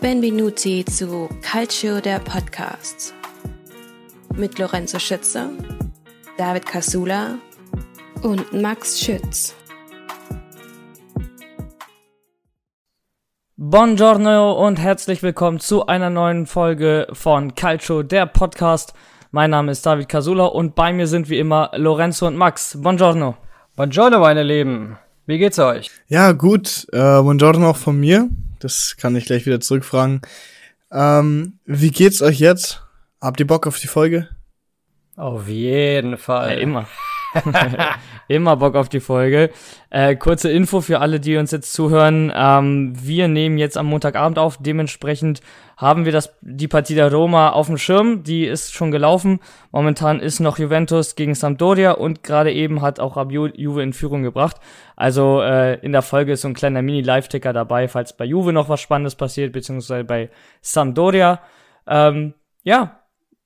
Benvenuti zu Calcio der Podcasts mit Lorenzo Schütze, David Casula und Max Schütz. Buongiorno und herzlich willkommen zu einer neuen Folge von Calcio der Podcast. Mein Name ist David Casula und bei mir sind wie immer Lorenzo und Max. Buongiorno. Buongiorno, meine Lieben. Wie geht's euch? Ja, gut. Äh, buongiorno auch von mir. Das kann ich gleich wieder zurückfragen. Ähm, wie geht's euch jetzt? Habt ihr Bock auf die Folge? Auf jeden Fall. Ja, immer. immer Bock auf die Folge. Äh, kurze Info für alle, die uns jetzt zuhören. Ähm, wir nehmen jetzt am Montagabend auf. Dementsprechend haben wir das, die Partie der Roma auf dem Schirm. Die ist schon gelaufen. Momentan ist noch Juventus gegen Sampdoria und gerade eben hat auch Rabiot Juve in Führung gebracht. Also äh, in der Folge ist so ein kleiner Mini-Live-Ticker dabei, falls bei Juve noch was Spannendes passiert, beziehungsweise bei Sampdoria. Ähm, ja,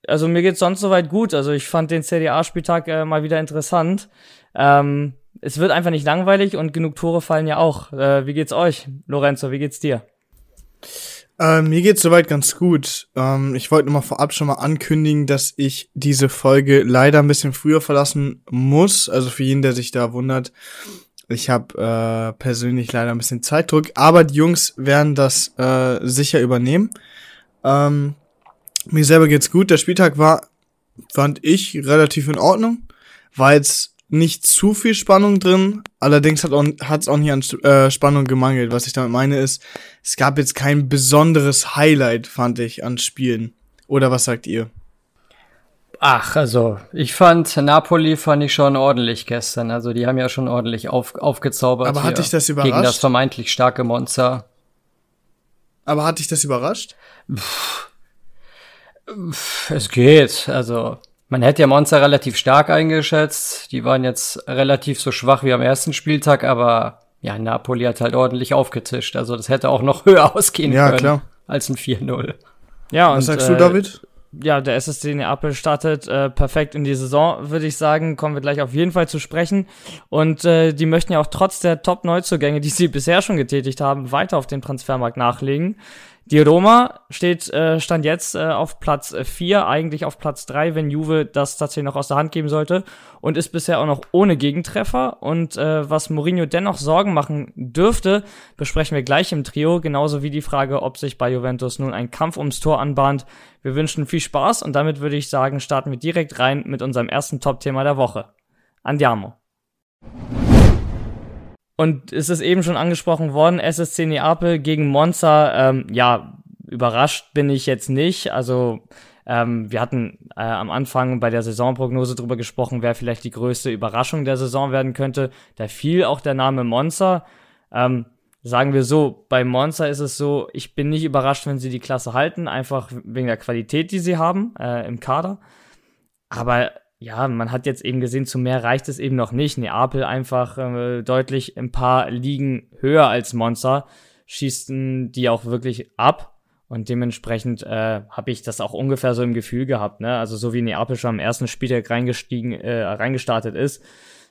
also mir geht's sonst soweit gut. Also ich fand den CDA-Spieltag äh, mal wieder interessant. Ähm, es wird einfach nicht langweilig und genug Tore fallen ja auch. Äh, wie geht's euch, Lorenzo? Wie geht's dir? Äh, mir geht's soweit ganz gut. Ähm, ich wollte nur mal vorab schon mal ankündigen, dass ich diese Folge leider ein bisschen früher verlassen muss. Also für jeden, der sich da wundert. Ich habe äh, persönlich leider ein bisschen Zeitdruck, aber die Jungs werden das äh, sicher übernehmen. Ähm, mir selber geht's gut. Der Spieltag war, fand ich, relativ in Ordnung. War jetzt nicht zu viel Spannung drin. Allerdings hat es auch nicht an äh, Spannung gemangelt. Was ich damit meine ist, es gab jetzt kein besonderes Highlight, fand ich, an Spielen. Oder was sagt ihr? Ach, also ich fand Napoli fand ich schon ordentlich gestern. Also die haben ja schon ordentlich auf, aufgezaubert. Aber hat dich das überrascht? Gegen das vermeintlich starke Monster. Aber hat dich das überrascht? Pff, es geht. Also man hätte ja Monster relativ stark eingeschätzt. Die waren jetzt relativ so schwach wie am ersten Spieltag, aber ja, Napoli hat halt ordentlich aufgetischt. Also das hätte auch noch höher ausgehen ja, können klar. als ein 4-0. Ja, und, Was sagst du, äh, David? Ja, der SSC Neapel startet äh, perfekt in die Saison, würde ich sagen. Kommen wir gleich auf jeden Fall zu sprechen. Und äh, die möchten ja auch trotz der Top-Neuzugänge, die sie bisher schon getätigt haben, weiter auf den Transfermarkt nachlegen. Die Roma steht, äh, stand jetzt äh, auf Platz 4, äh, eigentlich auf Platz 3, wenn Juve das tatsächlich noch aus der Hand geben sollte und ist bisher auch noch ohne Gegentreffer. Und äh, was Mourinho dennoch Sorgen machen dürfte, besprechen wir gleich im Trio, genauso wie die Frage, ob sich bei Juventus nun ein Kampf ums Tor anbahnt. Wir wünschen viel Spaß und damit würde ich sagen, starten wir direkt rein mit unserem ersten Top-Thema der Woche. Andiamo. Und es ist eben schon angesprochen worden, SSC Neapel gegen Monza. Ähm, ja, überrascht bin ich jetzt nicht. Also ähm, wir hatten äh, am Anfang bei der Saisonprognose drüber gesprochen, wer vielleicht die größte Überraschung der Saison werden könnte. Da fiel auch der Name Monza. Ähm, sagen wir so, bei Monza ist es so, ich bin nicht überrascht, wenn sie die Klasse halten, einfach wegen der Qualität, die sie haben äh, im Kader. Aber ja, man hat jetzt eben gesehen, zu mehr reicht es eben noch nicht. Neapel einfach äh, deutlich ein paar Ligen höher als Monza, schießen die auch wirklich ab. Und dementsprechend äh, habe ich das auch ungefähr so im Gefühl gehabt. Ne? Also so wie Neapel schon am ersten Spieltag reingestiegen, äh, reingestartet ist,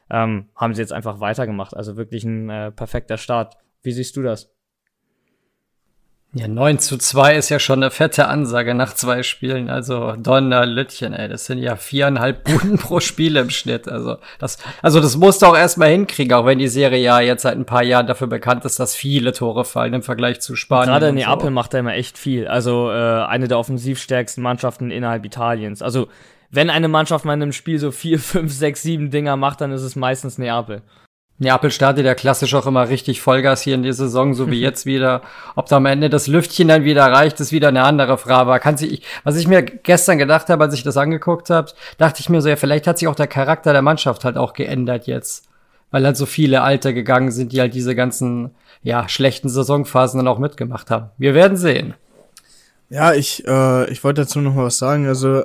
ähm, haben sie jetzt einfach weitergemacht. Also wirklich ein äh, perfekter Start. Wie siehst du das? Ja, 9 zu 2 ist ja schon eine fette Ansage nach zwei Spielen. Also Donner, Lütchen, ey, das sind ja viereinhalb Buden pro Spiel im Schnitt. Also das, also das musst du auch erstmal hinkriegen, auch wenn die Serie ja jetzt seit ein paar Jahren dafür bekannt ist, dass viele Tore fallen im Vergleich zu Spanien. Gerade Neapel so. macht da immer echt viel. Also äh, eine der offensivstärksten Mannschaften innerhalb Italiens. Also wenn eine Mannschaft mal in einem Spiel so vier, fünf, sechs, sieben Dinger macht, dann ist es meistens Neapel. Neapel startet ja klassisch auch immer richtig Vollgas hier in der Saison, so wie jetzt wieder. Ob da am Ende das Lüftchen dann wieder reicht, ist wieder eine andere Frage. kann sich, was ich mir gestern gedacht habe, als ich das angeguckt habe, dachte ich mir so, ja, vielleicht hat sich auch der Charakter der Mannschaft halt auch geändert jetzt. Weil halt so viele Alte gegangen sind, die halt diese ganzen, ja, schlechten Saisonphasen dann auch mitgemacht haben. Wir werden sehen. Ja, ich, äh, ich wollte dazu noch mal was sagen. Also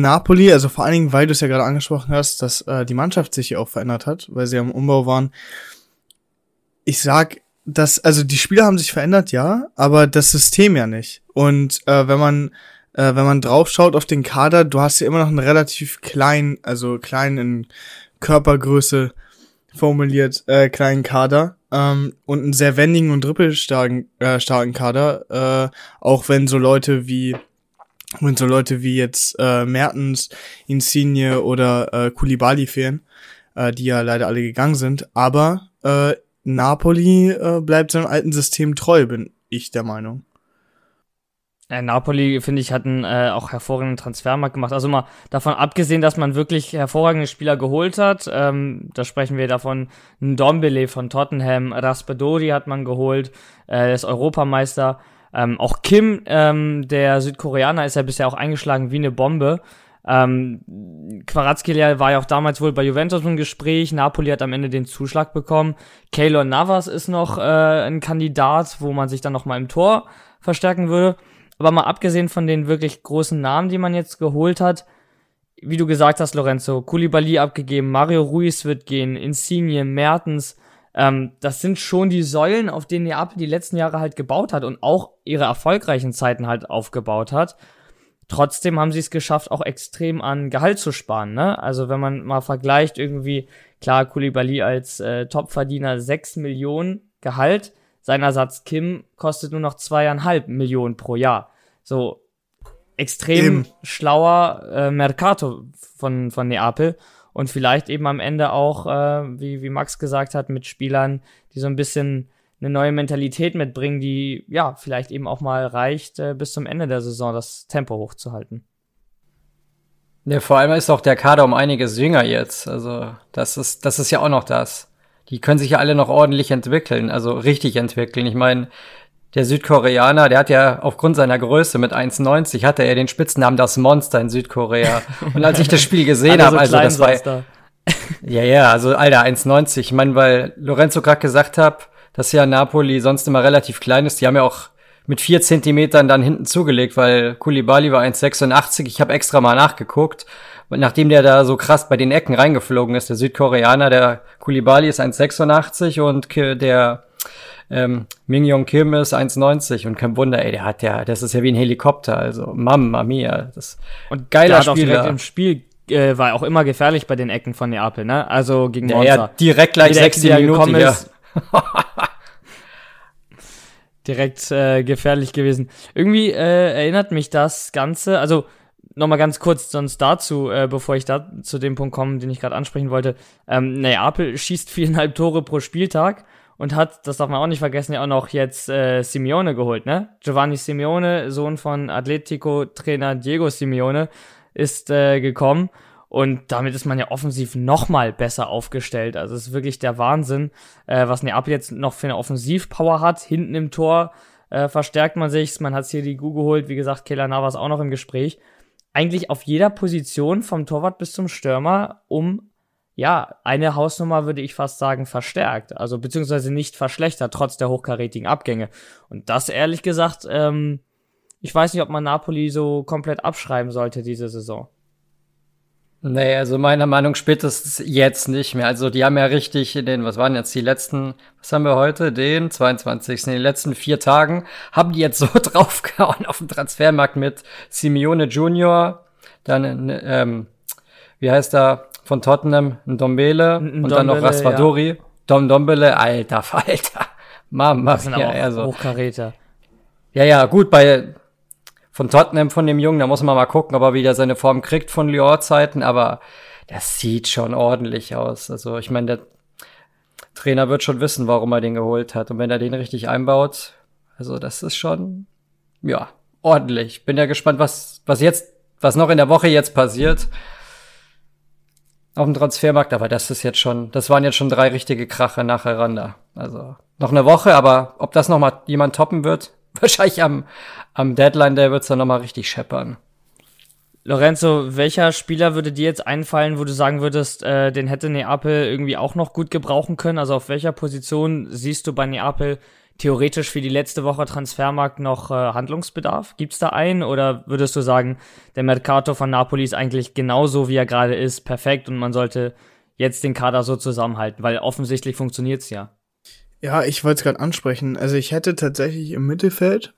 Napoli, also vor allen Dingen, weil du es ja gerade angesprochen hast, dass äh, die Mannschaft sich hier auch verändert hat, weil sie am Umbau waren. Ich sag, dass, also die Spieler haben sich verändert, ja, aber das System ja nicht. Und äh, wenn man, äh, wenn man draufschaut auf den Kader, du hast ja immer noch einen relativ kleinen, also kleinen in Körpergröße formuliert, äh, kleinen Kader. ähm, und einen sehr wendigen und dribbelstarken äh, starken Kader, äh, auch wenn so Leute wie wenn so Leute wie jetzt äh, Mertens, Insigne oder äh, Koulibaly fehlen, äh, die ja leider alle gegangen sind. Aber äh, Napoli äh, bleibt seinem alten System treu, bin ich der Meinung. Äh, Napoli, finde ich, hat einen äh, auch hervorragenden Transfermarkt gemacht. Also mal davon abgesehen, dass man wirklich hervorragende Spieler geholt hat. Ähm, da sprechen wir davon. Ndombele von Tottenham, Raspadori hat man geholt, äh, ist Europameister. Ähm, auch Kim, ähm, der Südkoreaner, ist ja bisher auch eingeschlagen wie eine Bombe. Ähm, Quarazkelia war ja auch damals wohl bei Juventus im Gespräch. Napoli hat am Ende den Zuschlag bekommen. Keylor Navas ist noch äh, ein Kandidat, wo man sich dann noch mal im Tor verstärken würde. Aber mal abgesehen von den wirklich großen Namen, die man jetzt geholt hat, wie du gesagt hast, Lorenzo, Koulibaly abgegeben, Mario Ruiz wird gehen, Insigne, Mertens, ähm, das sind schon die Säulen, auf denen Neapel die letzten Jahre halt gebaut hat und auch ihre erfolgreichen Zeiten halt aufgebaut hat. Trotzdem haben sie es geschafft, auch extrem an Gehalt zu sparen. Ne? Also wenn man mal vergleicht, irgendwie, klar, Koulibaly als äh, Topverdiener 6 Millionen Gehalt, sein Ersatz Kim kostet nur noch zweieinhalb Millionen pro Jahr. So extrem eben. schlauer äh, Mercato von, von Neapel und vielleicht eben am Ende auch, äh, wie, wie Max gesagt hat, mit Spielern, die so ein bisschen eine neue Mentalität mitbringen, die ja vielleicht eben auch mal reicht, äh, bis zum Ende der Saison das Tempo hochzuhalten. Ja, vor allem ist auch der Kader um einiges jünger jetzt. Also das ist, das ist ja auch noch das die können sich ja alle noch ordentlich entwickeln, also richtig entwickeln. Ich meine, der Südkoreaner, der hat ja aufgrund seiner Größe mit 1,90 hatte er den Spitznamen das Monster in Südkorea. Und als ich das Spiel gesehen habe, also das war da. ja ja, also Alter 1,90. Ich meine, weil Lorenzo gerade gesagt hat, dass ja Napoli sonst immer relativ klein ist. Die haben ja auch mit vier Zentimetern dann hinten zugelegt, weil Kulibali war 1,86. Ich habe extra mal nachgeguckt nachdem der da so krass bei den Ecken reingeflogen ist, der Südkoreaner, der Kulibali ist 1,86 und der ähm, Mingyong Kim ist 1,90 und kein Wunder, ey, der hat ja, das ist ja wie ein Helikopter, also Mamma mia, das und geiler Spieler. Auch direkt im Spiel äh, war auch immer gefährlich bei den Ecken von Neapel, ne? Also gegen Monza. Ja, ja direkt gleich 60 Minuten, ja. direkt äh, gefährlich gewesen. Irgendwie äh, erinnert mich das Ganze, also nochmal ganz kurz sonst dazu, äh, bevor ich da zu dem Punkt komme, den ich gerade ansprechen wollte. Ähm, Neapel schießt viereinhalb Tore pro Spieltag und hat, das darf man auch nicht vergessen, ja auch noch jetzt äh, Simeone geholt, ne? Giovanni Simeone, Sohn von Atletico-Trainer Diego Simeone, ist äh, gekommen und damit ist man ja offensiv nochmal besser aufgestellt. Also es ist wirklich der Wahnsinn, äh, was Neapel jetzt noch für eine Offensivpower hat. Hinten im Tor äh, verstärkt man sich. Man hat hier die Gu geholt. Wie gesagt, Keller Navas auch noch im Gespräch eigentlich auf jeder Position vom Torwart bis zum Stürmer um ja, eine Hausnummer würde ich fast sagen verstärkt, also beziehungsweise nicht verschlechtert, trotz der hochkarätigen Abgänge. Und das ehrlich gesagt, ähm, ich weiß nicht, ob man Napoli so komplett abschreiben sollte diese Saison. Nee, also meiner Meinung spätestens jetzt nicht mehr. Also die haben ja richtig in den, was waren jetzt die letzten, was haben wir heute, den 22. In den letzten vier Tagen haben die jetzt so draufgehauen auf dem Transfermarkt mit Simeone Junior, dann, ähm, wie heißt er, von Tottenham, ein Dombele und Dombele, dann noch Raspadori. Ja. Dom Dombele, alter Falter. Mama, das sind ja, aber also. Hochkaräter. Ja, ja, gut, bei von Tottenham, von dem Jungen. Da muss man mal gucken, ob er wieder seine Form kriegt von Lyon-Zeiten. Aber das sieht schon ordentlich aus. Also ich meine, der Trainer wird schon wissen, warum er den geholt hat. Und wenn er den richtig einbaut, also das ist schon, ja, ordentlich. Bin ja gespannt, was, was jetzt, was noch in der Woche jetzt passiert auf dem Transfermarkt, aber das ist jetzt schon, das waren jetzt schon drei richtige Krache nacheinander. Also noch eine Woche, aber ob das noch mal jemand toppen wird, wahrscheinlich am, am Deadline Day wird's dann nochmal richtig scheppern. Lorenzo, welcher Spieler würde dir jetzt einfallen, wo du sagen würdest, äh, den hätte Neapel irgendwie auch noch gut gebrauchen können? Also auf welcher Position siehst du bei Neapel theoretisch für die letzte Woche Transfermarkt noch äh, Handlungsbedarf? Gibt's da einen oder würdest du sagen, der Mercato von Napoli ist eigentlich genauso, wie er gerade ist, perfekt und man sollte jetzt den Kader so zusammenhalten, weil offensichtlich funktioniert's ja. Ja, ich wollte es gerade ansprechen. Also ich hätte tatsächlich im Mittelfeld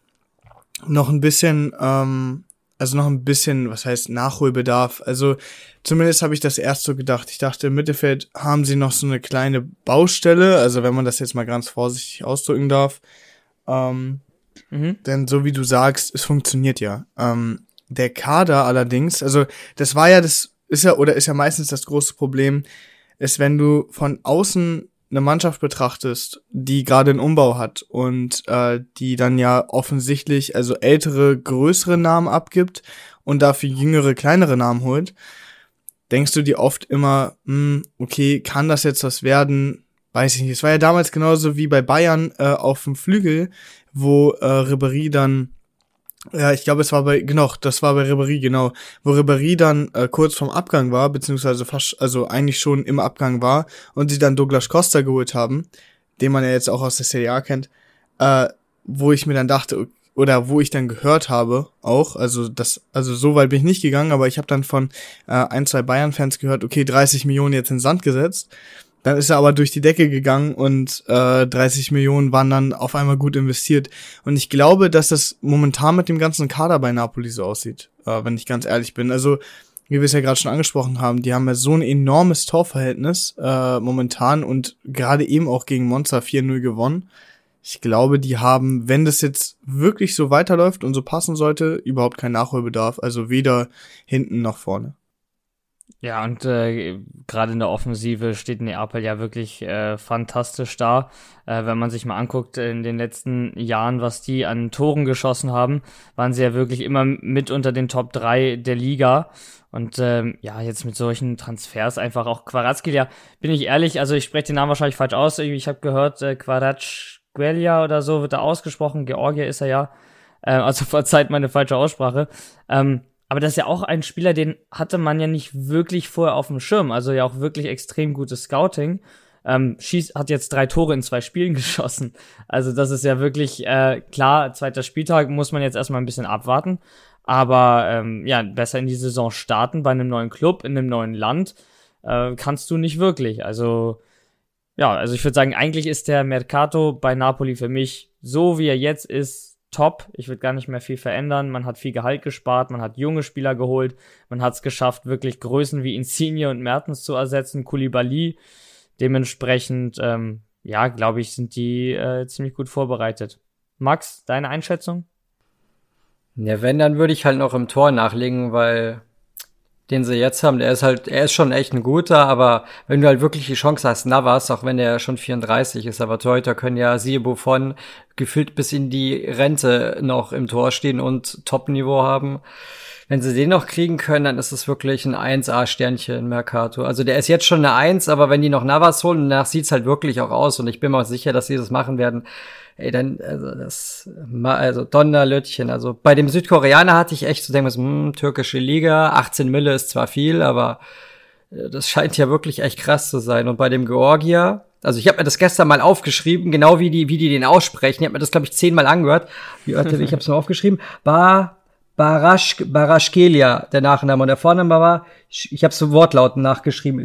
noch ein bisschen ähm, also noch ein bisschen, was heißt Nachholbedarf. Also zumindest habe ich das erst so gedacht. Ich dachte, im Mittelfeld haben sie noch so eine kleine Baustelle, also wenn man das jetzt mal ganz vorsichtig ausdrücken darf. Ähm, mhm. Denn so wie du sagst, es funktioniert ja. Ähm, der Kader allerdings, also das war ja das, ist ja, oder ist ja meistens das große Problem, ist, wenn du von außen eine Mannschaft betrachtest, die gerade einen Umbau hat und äh, die dann ja offensichtlich also ältere, größere Namen abgibt und dafür jüngere, kleinere Namen holt, denkst du dir oft immer, hm, okay, kann das jetzt was werden? Weiß ich nicht. Es war ja damals genauso wie bei Bayern äh, auf dem Flügel, wo äh, Ribéry dann ja, ich glaube, es war bei, genau, das war bei Ribéry, genau, wo Ribéry dann äh, kurz vorm Abgang war, beziehungsweise fast, also eigentlich schon im Abgang war und sie dann Douglas Costa geholt haben, den man ja jetzt auch aus der Serie A kennt, äh, wo ich mir dann dachte, oder wo ich dann gehört habe, auch, also das, also so weit bin ich nicht gegangen, aber ich habe dann von äh, ein, zwei Bayern-Fans gehört, okay, 30 Millionen jetzt in Sand gesetzt. Dann ist er aber durch die Decke gegangen und äh, 30 Millionen waren dann auf einmal gut investiert. Und ich glaube, dass das momentan mit dem ganzen Kader bei Napoli so aussieht, äh, wenn ich ganz ehrlich bin. Also, wie wir es ja gerade schon angesprochen haben, die haben ja so ein enormes Torverhältnis äh, momentan und gerade eben auch gegen Monza 4-0 gewonnen. Ich glaube, die haben, wenn das jetzt wirklich so weiterläuft und so passen sollte, überhaupt keinen Nachholbedarf. Also weder hinten noch vorne. Ja, und äh, gerade in der Offensive steht Neapel ja wirklich äh, fantastisch da. Äh, wenn man sich mal anguckt, in den letzten Jahren, was die an Toren geschossen haben, waren sie ja wirklich immer mit unter den Top 3 der Liga. Und ähm, ja, jetzt mit solchen Transfers einfach auch Quarazgelia, bin ich ehrlich, also ich spreche den Namen wahrscheinlich falsch aus. Ich habe gehört, äh, Quarazgelia oder so wird da ausgesprochen. Georgia ist er ja. Äh, also verzeiht meine falsche Aussprache. Ähm, aber das ist ja auch ein Spieler, den hatte man ja nicht wirklich vorher auf dem Schirm. Also ja auch wirklich extrem gutes Scouting. Ähm, schießt, hat jetzt drei Tore in zwei Spielen geschossen. Also das ist ja wirklich äh, klar, zweiter Spieltag muss man jetzt erstmal ein bisschen abwarten. Aber ähm, ja, besser in die Saison starten bei einem neuen Club, in einem neuen Land, äh, kannst du nicht wirklich. Also ja, also ich würde sagen, eigentlich ist der Mercato bei Napoli für mich so, wie er jetzt ist, top. Ich würde gar nicht mehr viel verändern. Man hat viel Gehalt gespart, man hat junge Spieler geholt, man hat es geschafft, wirklich Größen wie Insigne und Mertens zu ersetzen, Koulibaly. Dementsprechend, ähm, ja, glaube ich, sind die äh, ziemlich gut vorbereitet. Max, deine Einschätzung? Ja, wenn, dann würde ich halt noch im Tor nachlegen, weil den sie jetzt haben, der ist halt, er ist schon echt ein guter, aber wenn du halt wirklich die Chance hast, Navas, auch wenn der schon 34 ist, aber Torhüter können ja siehe Buffon gefühlt bis in die Rente noch im Tor stehen und Top-Niveau haben. Wenn sie den noch kriegen können, dann ist es wirklich ein 1A-Sternchen in Mercato. Also der ist jetzt schon eine 1, aber wenn die noch Navas holen, danach sieht's halt wirklich auch aus und ich bin mir auch sicher, dass sie das machen werden ey, dann, also das, also Donnerlöttchen. Also bei dem Südkoreaner hatte ich echt zu denken, hm, türkische Liga, 18 Mille ist zwar viel, aber äh, das scheint ja wirklich echt krass zu sein. Und bei dem Georgier, also ich habe mir das gestern mal aufgeschrieben, genau wie die, wie die den aussprechen. Ich habe mir das, glaube ich, zehnmal angehört. Wie, warte, ich habe es mal aufgeschrieben. Ba, Barash, Barashkelia, der Nachname. Und der Vorname war, ich habe so Wortlauten nachgeschrieben,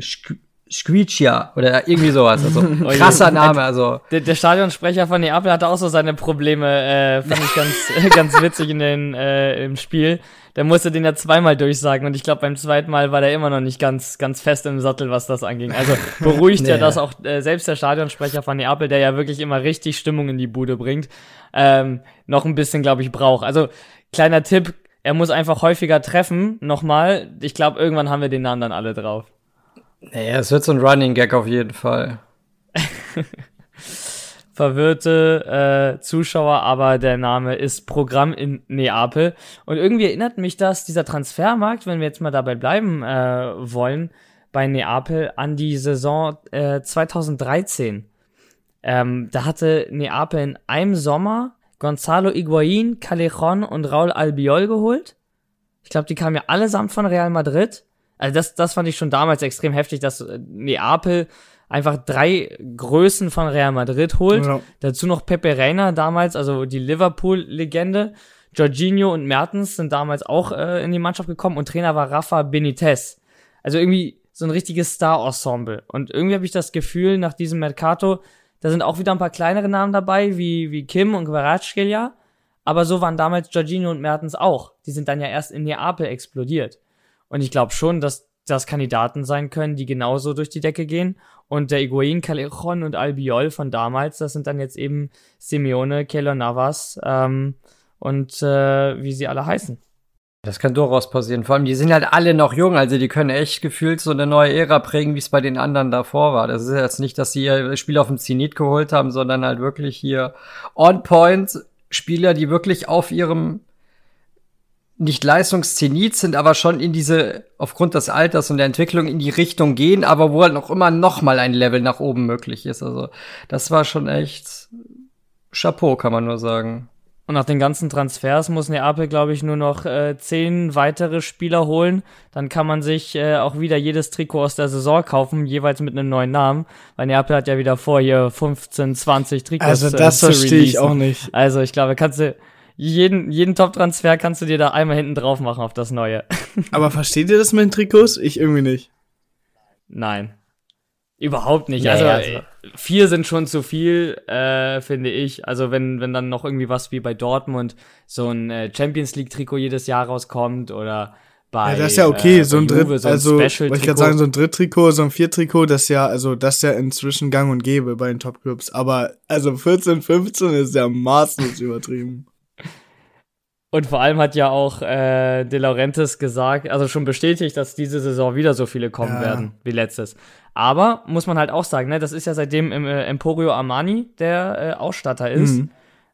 Squeecia oder irgendwie sowas. Also krasser Name. Also der, der Stadionsprecher von Neapel hatte auch so seine Probleme, äh, fand ich ganz ganz witzig in den äh, im Spiel. Der musste den ja zweimal durchsagen und ich glaube beim zweiten Mal war der immer noch nicht ganz ganz fest im Sattel, was das anging. Also beruhigt nee. ja das auch äh, selbst der Stadionsprecher von Neapel, der ja wirklich immer richtig Stimmung in die Bude bringt, ähm, noch ein bisschen glaube ich braucht. Also kleiner Tipp, er muss einfach häufiger treffen. Nochmal, ich glaube irgendwann haben wir den Namen dann alle drauf. Naja, es wird so ein Running Gag auf jeden Fall. Verwirrte äh, Zuschauer, aber der Name ist Programm in Neapel. Und irgendwie erinnert mich das, dieser Transfermarkt, wenn wir jetzt mal dabei bleiben äh, wollen, bei Neapel an die Saison äh, 2013. Ähm, da hatte Neapel in einem Sommer Gonzalo Higuain, Callejon und Raul Albiol geholt. Ich glaube, die kamen ja allesamt von Real Madrid. Also das, das fand ich schon damals extrem heftig, dass äh, Neapel einfach drei Größen von Real Madrid holt. Ja. Dazu noch Pepe Reina damals, also die Liverpool-Legende. Jorginho und Mertens sind damals auch äh, in die Mannschaft gekommen und Trainer war Rafa Benitez. Also irgendwie so ein richtiges Star-Ensemble. Und irgendwie habe ich das Gefühl, nach diesem Mercato, da sind auch wieder ein paar kleinere Namen dabei, wie, wie Kim und Kvaratskhelia. Aber so waren damals Giorgino und Mertens auch. Die sind dann ja erst in Neapel explodiert. Und ich glaube schon, dass das Kandidaten sein können, die genauso durch die Decke gehen. Und der Higuain, Callejon und Albiol von damals, das sind dann jetzt eben Simeone, Keylor Navas ähm, und äh, wie sie alle heißen. Das kann durchaus passieren. Vor allem, die sind halt alle noch jung, also die können echt gefühlt so eine neue Ära prägen, wie es bei den anderen davor war. Das ist jetzt nicht, dass sie ihr Spiel auf dem Zenit geholt haben, sondern halt wirklich hier on point Spieler, die wirklich auf ihrem nicht Leistungszenit sind, aber schon in diese, aufgrund des Alters und der Entwicklung in die Richtung gehen, aber wo halt noch immer noch mal ein Level nach oben möglich ist. Also, das war schon echt Chapeau, kann man nur sagen. Und nach den ganzen Transfers muss Neapel, glaube ich, nur noch äh, zehn weitere Spieler holen. Dann kann man sich äh, auch wieder jedes Trikot aus der Saison kaufen, jeweils mit einem neuen Namen. Weil Neapel hat ja wieder vor, hier 15, 20 Trikots Also das äh, verstehe ich auch nicht. Also ich glaube, kannst du jeden, jeden Top-Transfer kannst du dir da einmal hinten drauf machen auf das Neue. Aber versteht ihr das mit den Trikots? Ich irgendwie nicht. Nein. Überhaupt nicht. Ja, also, ja, äh, vier sind schon zu viel, äh, finde ich. Also wenn, wenn dann noch irgendwie was wie bei Dortmund so ein äh, Champions League-Trikot jedes Jahr rauskommt oder bei. Ja, das ist ja okay, äh, so ein Dritt, Juve, so ein also wollte ich gerade sagen, so ein Dritttrikot, so ein Viertrikot, das ist ja, also das ist ja inzwischen gang und gäbe bei den Topclubs. Aber also 14, 15 ist ja maßlos übertrieben. Und vor allem hat ja auch äh, De Laurentiis gesagt, also schon bestätigt, dass diese Saison wieder so viele kommen Ja. werden wie letztes. Aber muss man halt auch sagen, ne, das ist ja seitdem im äh, Emporio Armani der äh, Ausstatter ist. Mhm.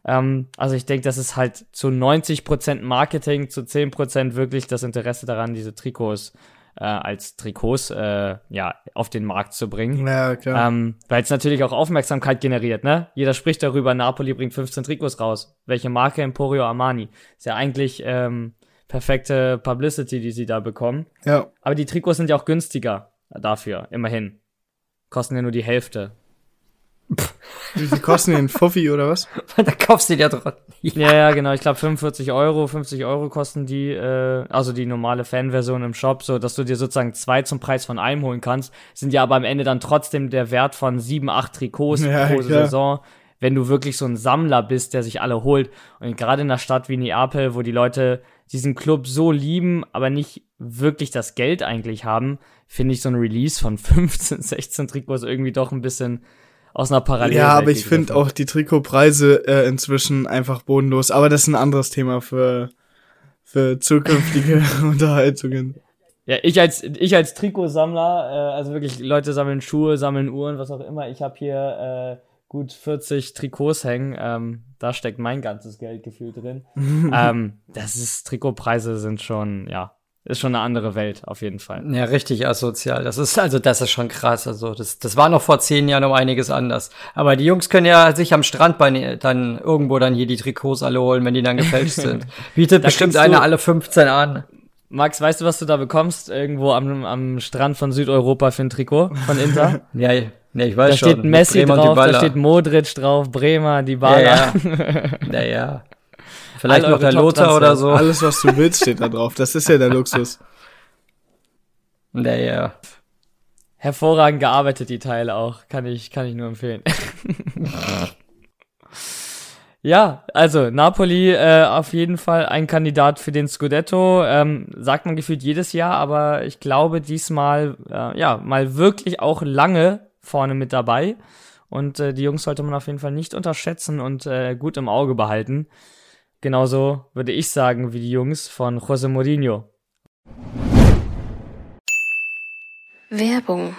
Ähm, also ich denke, das ist halt zu 90% Marketing, zu 10% wirklich das Interesse daran, diese Trikots äh, als Trikots äh, ja, auf den Markt zu bringen. Ja, klar. Ähm, Weil es natürlich auch Aufmerksamkeit generiert, ne? Jeder spricht darüber, Napoli bringt 15 Trikots raus. Welche Marke? Emporio Armani. Ist ja eigentlich ähm, perfekte Publicity, die sie da bekommen. ja. Aber die Trikots sind ja auch günstiger dafür, immerhin. Kosten ja nur die Hälfte. Wie viel kosten denn? Fuffi oder was? da kaufst du dir trotzdem. Ja, ja, genau. Ich glaube 45 Euro, 50 Euro kosten die, äh, also die normale Fanversion im Shop, so dass du dir sozusagen zwei zum Preis von einem holen kannst. Sind ja aber am Ende dann trotzdem der Wert von sieben, acht Trikots Ja, pro klar. Saison, wenn du wirklich so ein Sammler bist, der sich alle holt. Und gerade in einer Stadt wie Neapel, wo die Leute diesen Club so lieben, aber nicht wirklich das Geld eigentlich haben, finde ich so ein Release von 15, 16 Trikots irgendwie doch ein bisschen aus einer Parallel. Ja, aber ich finde auch die Trikotpreise äh, inzwischen einfach bodenlos. Aber das ist ein anderes Thema für, für zukünftige Unterhaltungen. Ja, ich als ich als Trikotsammler, äh, also wirklich Leute sammeln Schuhe, sammeln Uhren, was auch immer. Ich habe hier äh, gut 40 Trikots hängen. Ähm, da steckt mein ganzes Geld gefühlt drin. ähm, das ist Trikotpreise sind schon ja ist schon eine andere Welt auf jeden Fall. Ja, richtig asozial. Das ist, also, das ist schon krass. Also, das, das war noch vor zehn Jahren um einiges anders. Aber die Jungs können ja sich am Strand bei, dann irgendwo dann hier die Trikots alle holen, wenn die dann gefälscht sind. Bietet Da bestimmt einer alle 15 an. Max, weißt du, was du da bekommst irgendwo am, am Strand von Südeuropa für ein Trikot von Inter? Ja, ja, ich weiß Da schon. steht Messi drauf, da steht Modric drauf, Bremer, Dybala. Ja, ja. Naja. Vielleicht noch der Lothar oder so. Alles, was du willst, steht da drauf. Das ist ja der Luxus. Naja. Hervorragend gearbeitet, die Teile auch. Kann ich, kann ich nur empfehlen. ja, also Napoli äh, auf jeden Fall ein Kandidat für den Scudetto. Ähm, sagt man gefühlt jedes Jahr, aber ich glaube diesmal, äh, ja, mal wirklich auch lange vorne mit dabei. Und äh, die Jungs sollte man auf jeden Fall nicht unterschätzen und äh, gut im Auge behalten. Genauso würde ich sagen wie die Jungs von José Mourinho. Werbung.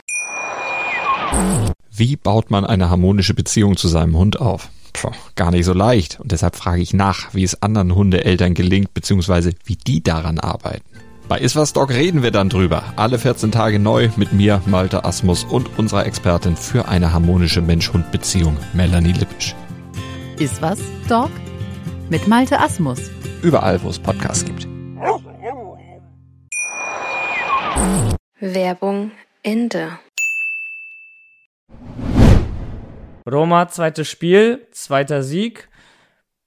Wie baut man eine harmonische Beziehung zu seinem Hund auf? Puh, gar nicht so leicht. Und deshalb frage ich nach, wie es anderen Hundeeltern gelingt, beziehungsweise wie die daran arbeiten. Bei Iswas Dog reden wir dann drüber. Alle 14 Tage neu mit mir, Malte Asmus und unserer Expertin für eine harmonische Mensch-Hund-Beziehung, Melanie Lippisch. Ist was, Dog? Mit Malte Asmus. Überall, wo es Podcasts gibt. Werbung Ende. Roma, zweites Spiel, zweiter Sieg.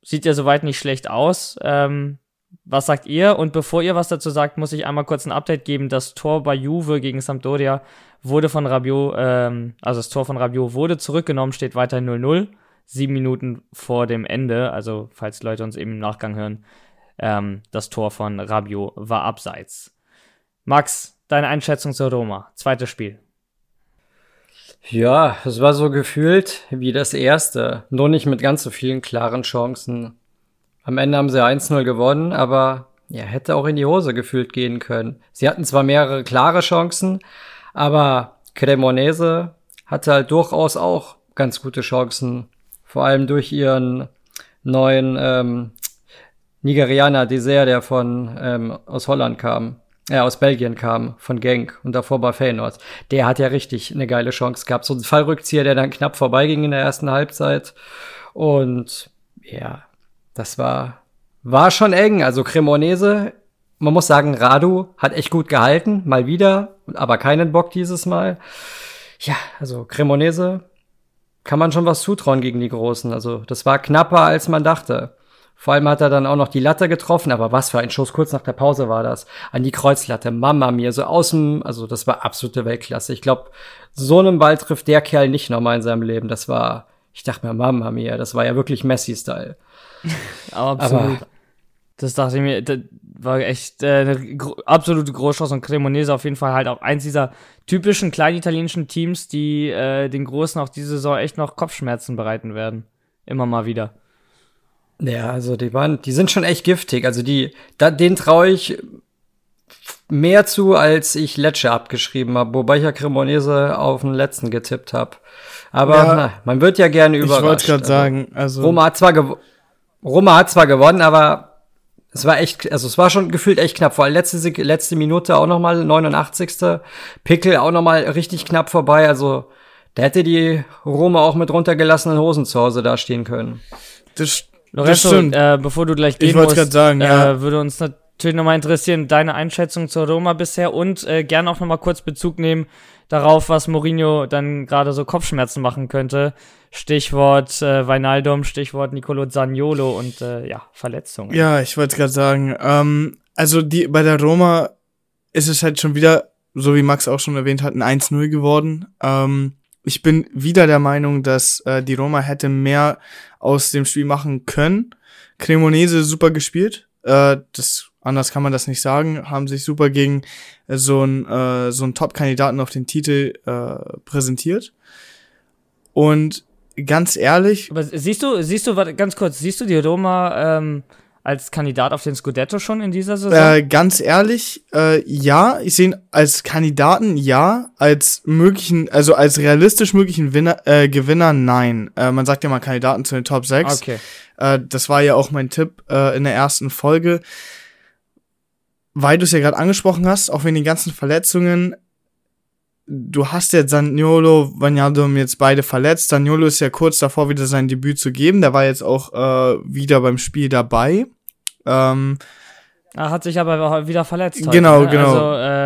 Sieht ja soweit nicht schlecht aus. Ähm, was sagt ihr? Und bevor ihr was dazu sagt, muss ich einmal kurz ein Update geben. Das Tor bei Juve gegen Sampdoria wurde von Rabiot, ähm, also das Tor von Rabiot wurde zurückgenommen, steht weiterhin 0-0. Sieben Minuten vor dem Ende, also falls Leute uns eben im Nachgang hören, ähm, das Tor von Rabio war abseits. Max, deine Einschätzung zur Roma, zweites Spiel. Ja, es war so gefühlt wie das erste, nur nicht mit ganz so vielen klaren Chancen. Am Ende haben sie 1-0 gewonnen, aber ja, hätte auch in die Hose gefühlt gehen können. Sie hatten zwar mehrere klare Chancen, aber Cremonese hatte halt durchaus auch ganz gute Chancen. Vor allem durch ihren neuen ähm, Nigerianer Dessert, der von ähm, aus Holland kam, äh, aus Belgien kam, von Genk und davor bei Feyenoord. Der hat ja richtig eine geile Chance gehabt. So ein Fallrückzieher, der dann knapp vorbeiging in der ersten Halbzeit. Und ja, das war, war schon eng. Also Cremonese, man muss sagen, Radu hat echt gut gehalten, mal wieder, aber keinen Bock dieses Mal. Ja, also Cremonese kann man schon was zutrauen gegen die Großen. Also das war knapper, als man dachte. Vor allem hat er dann auch noch die Latte getroffen, aber was für ein Schuss, kurz nach der Pause war das, an die Kreuzlatte, Mama mir, so aus dem, also das war absolute Weltklasse. Ich glaube, so einen Ball trifft der Kerl nicht nochmal in seinem Leben. Das war, ich dachte mir, Mama mir, das war ja wirklich Messi-Style. Absolut. Aber das dachte ich mir, das war echt äh, eine gro absolute Großchance und Cremonese auf jeden Fall halt auch eins dieser typischen kleinitalienischen Teams, die äh, den Großen auch diese Saison echt noch Kopfschmerzen bereiten werden. Immer mal wieder. Ja, also die waren, die sind schon echt giftig. Also die, da, den traue ich mehr zu, als ich Lecce abgeschrieben habe, wobei ich ja Cremonese auf den letzten getippt habe. Aber ja, na, man wird ja gerne überrascht. Ich wollte gerade sagen, also Roma hat zwar Roma hat zwar gewonnen, aber es war echt, also es war schon gefühlt echt knapp. Vor allem letzte, letzte Minute auch nochmal, 89. Pickel auch nochmal richtig knapp vorbei. Also da hätte die Roma auch mit runtergelassenen Hosen zu Hause dastehen können. Das, Lorenzo, das stimmt. Äh, bevor du gleich gehen ich musst, sagen, äh, ja. würde uns natürlich nochmal interessieren, deine Einschätzung zur Roma bisher und äh, gerne auch nochmal kurz Bezug nehmen darauf, was Mourinho dann gerade so Kopfschmerzen machen könnte. Stichwort äh, Weinaldum, Stichwort Nicolo Zaniolo und äh, ja, Verletzungen. Ja, ich wollte gerade sagen, ähm, also die bei der Roma ist es halt schon wieder, so wie Max auch schon erwähnt hat, ein 1-0 geworden. Ähm, ich bin wieder der Meinung, dass äh, die Roma hätte mehr aus dem Spiel machen können. Cremonese super gespielt. Äh, das anders kann man das nicht sagen. Haben sich super gegen äh, so ein äh, so ein Top-Kandidaten auf den Titel äh, präsentiert. Und ganz ehrlich. Aber siehst du, siehst du, warte, ganz kurz, siehst du die Roma ähm, als Kandidat auf den Scudetto schon in dieser Saison? Äh, ganz ehrlich, äh, ja, ich sehe ihn als Kandidaten ja, als möglichen, also als realistisch möglichen Winner, äh, Gewinner nein. Äh, man sagt ja mal Kandidaten zu den Top 6. Okay. Äh, das war ja auch mein Tipp äh, in der ersten Folge. Weil du es ja gerade angesprochen hast, auch wegen den ganzen Verletzungen, du hast jetzt Saniolo, Vagnaldum jetzt beide verletzt. Saniolo ist ja kurz davor, wieder sein Debüt zu geben. Der war jetzt auch äh, wieder beim Spiel dabei. Ähm, er hat sich aber wieder verletzt. Heute, genau, ne? genau. Also, äh,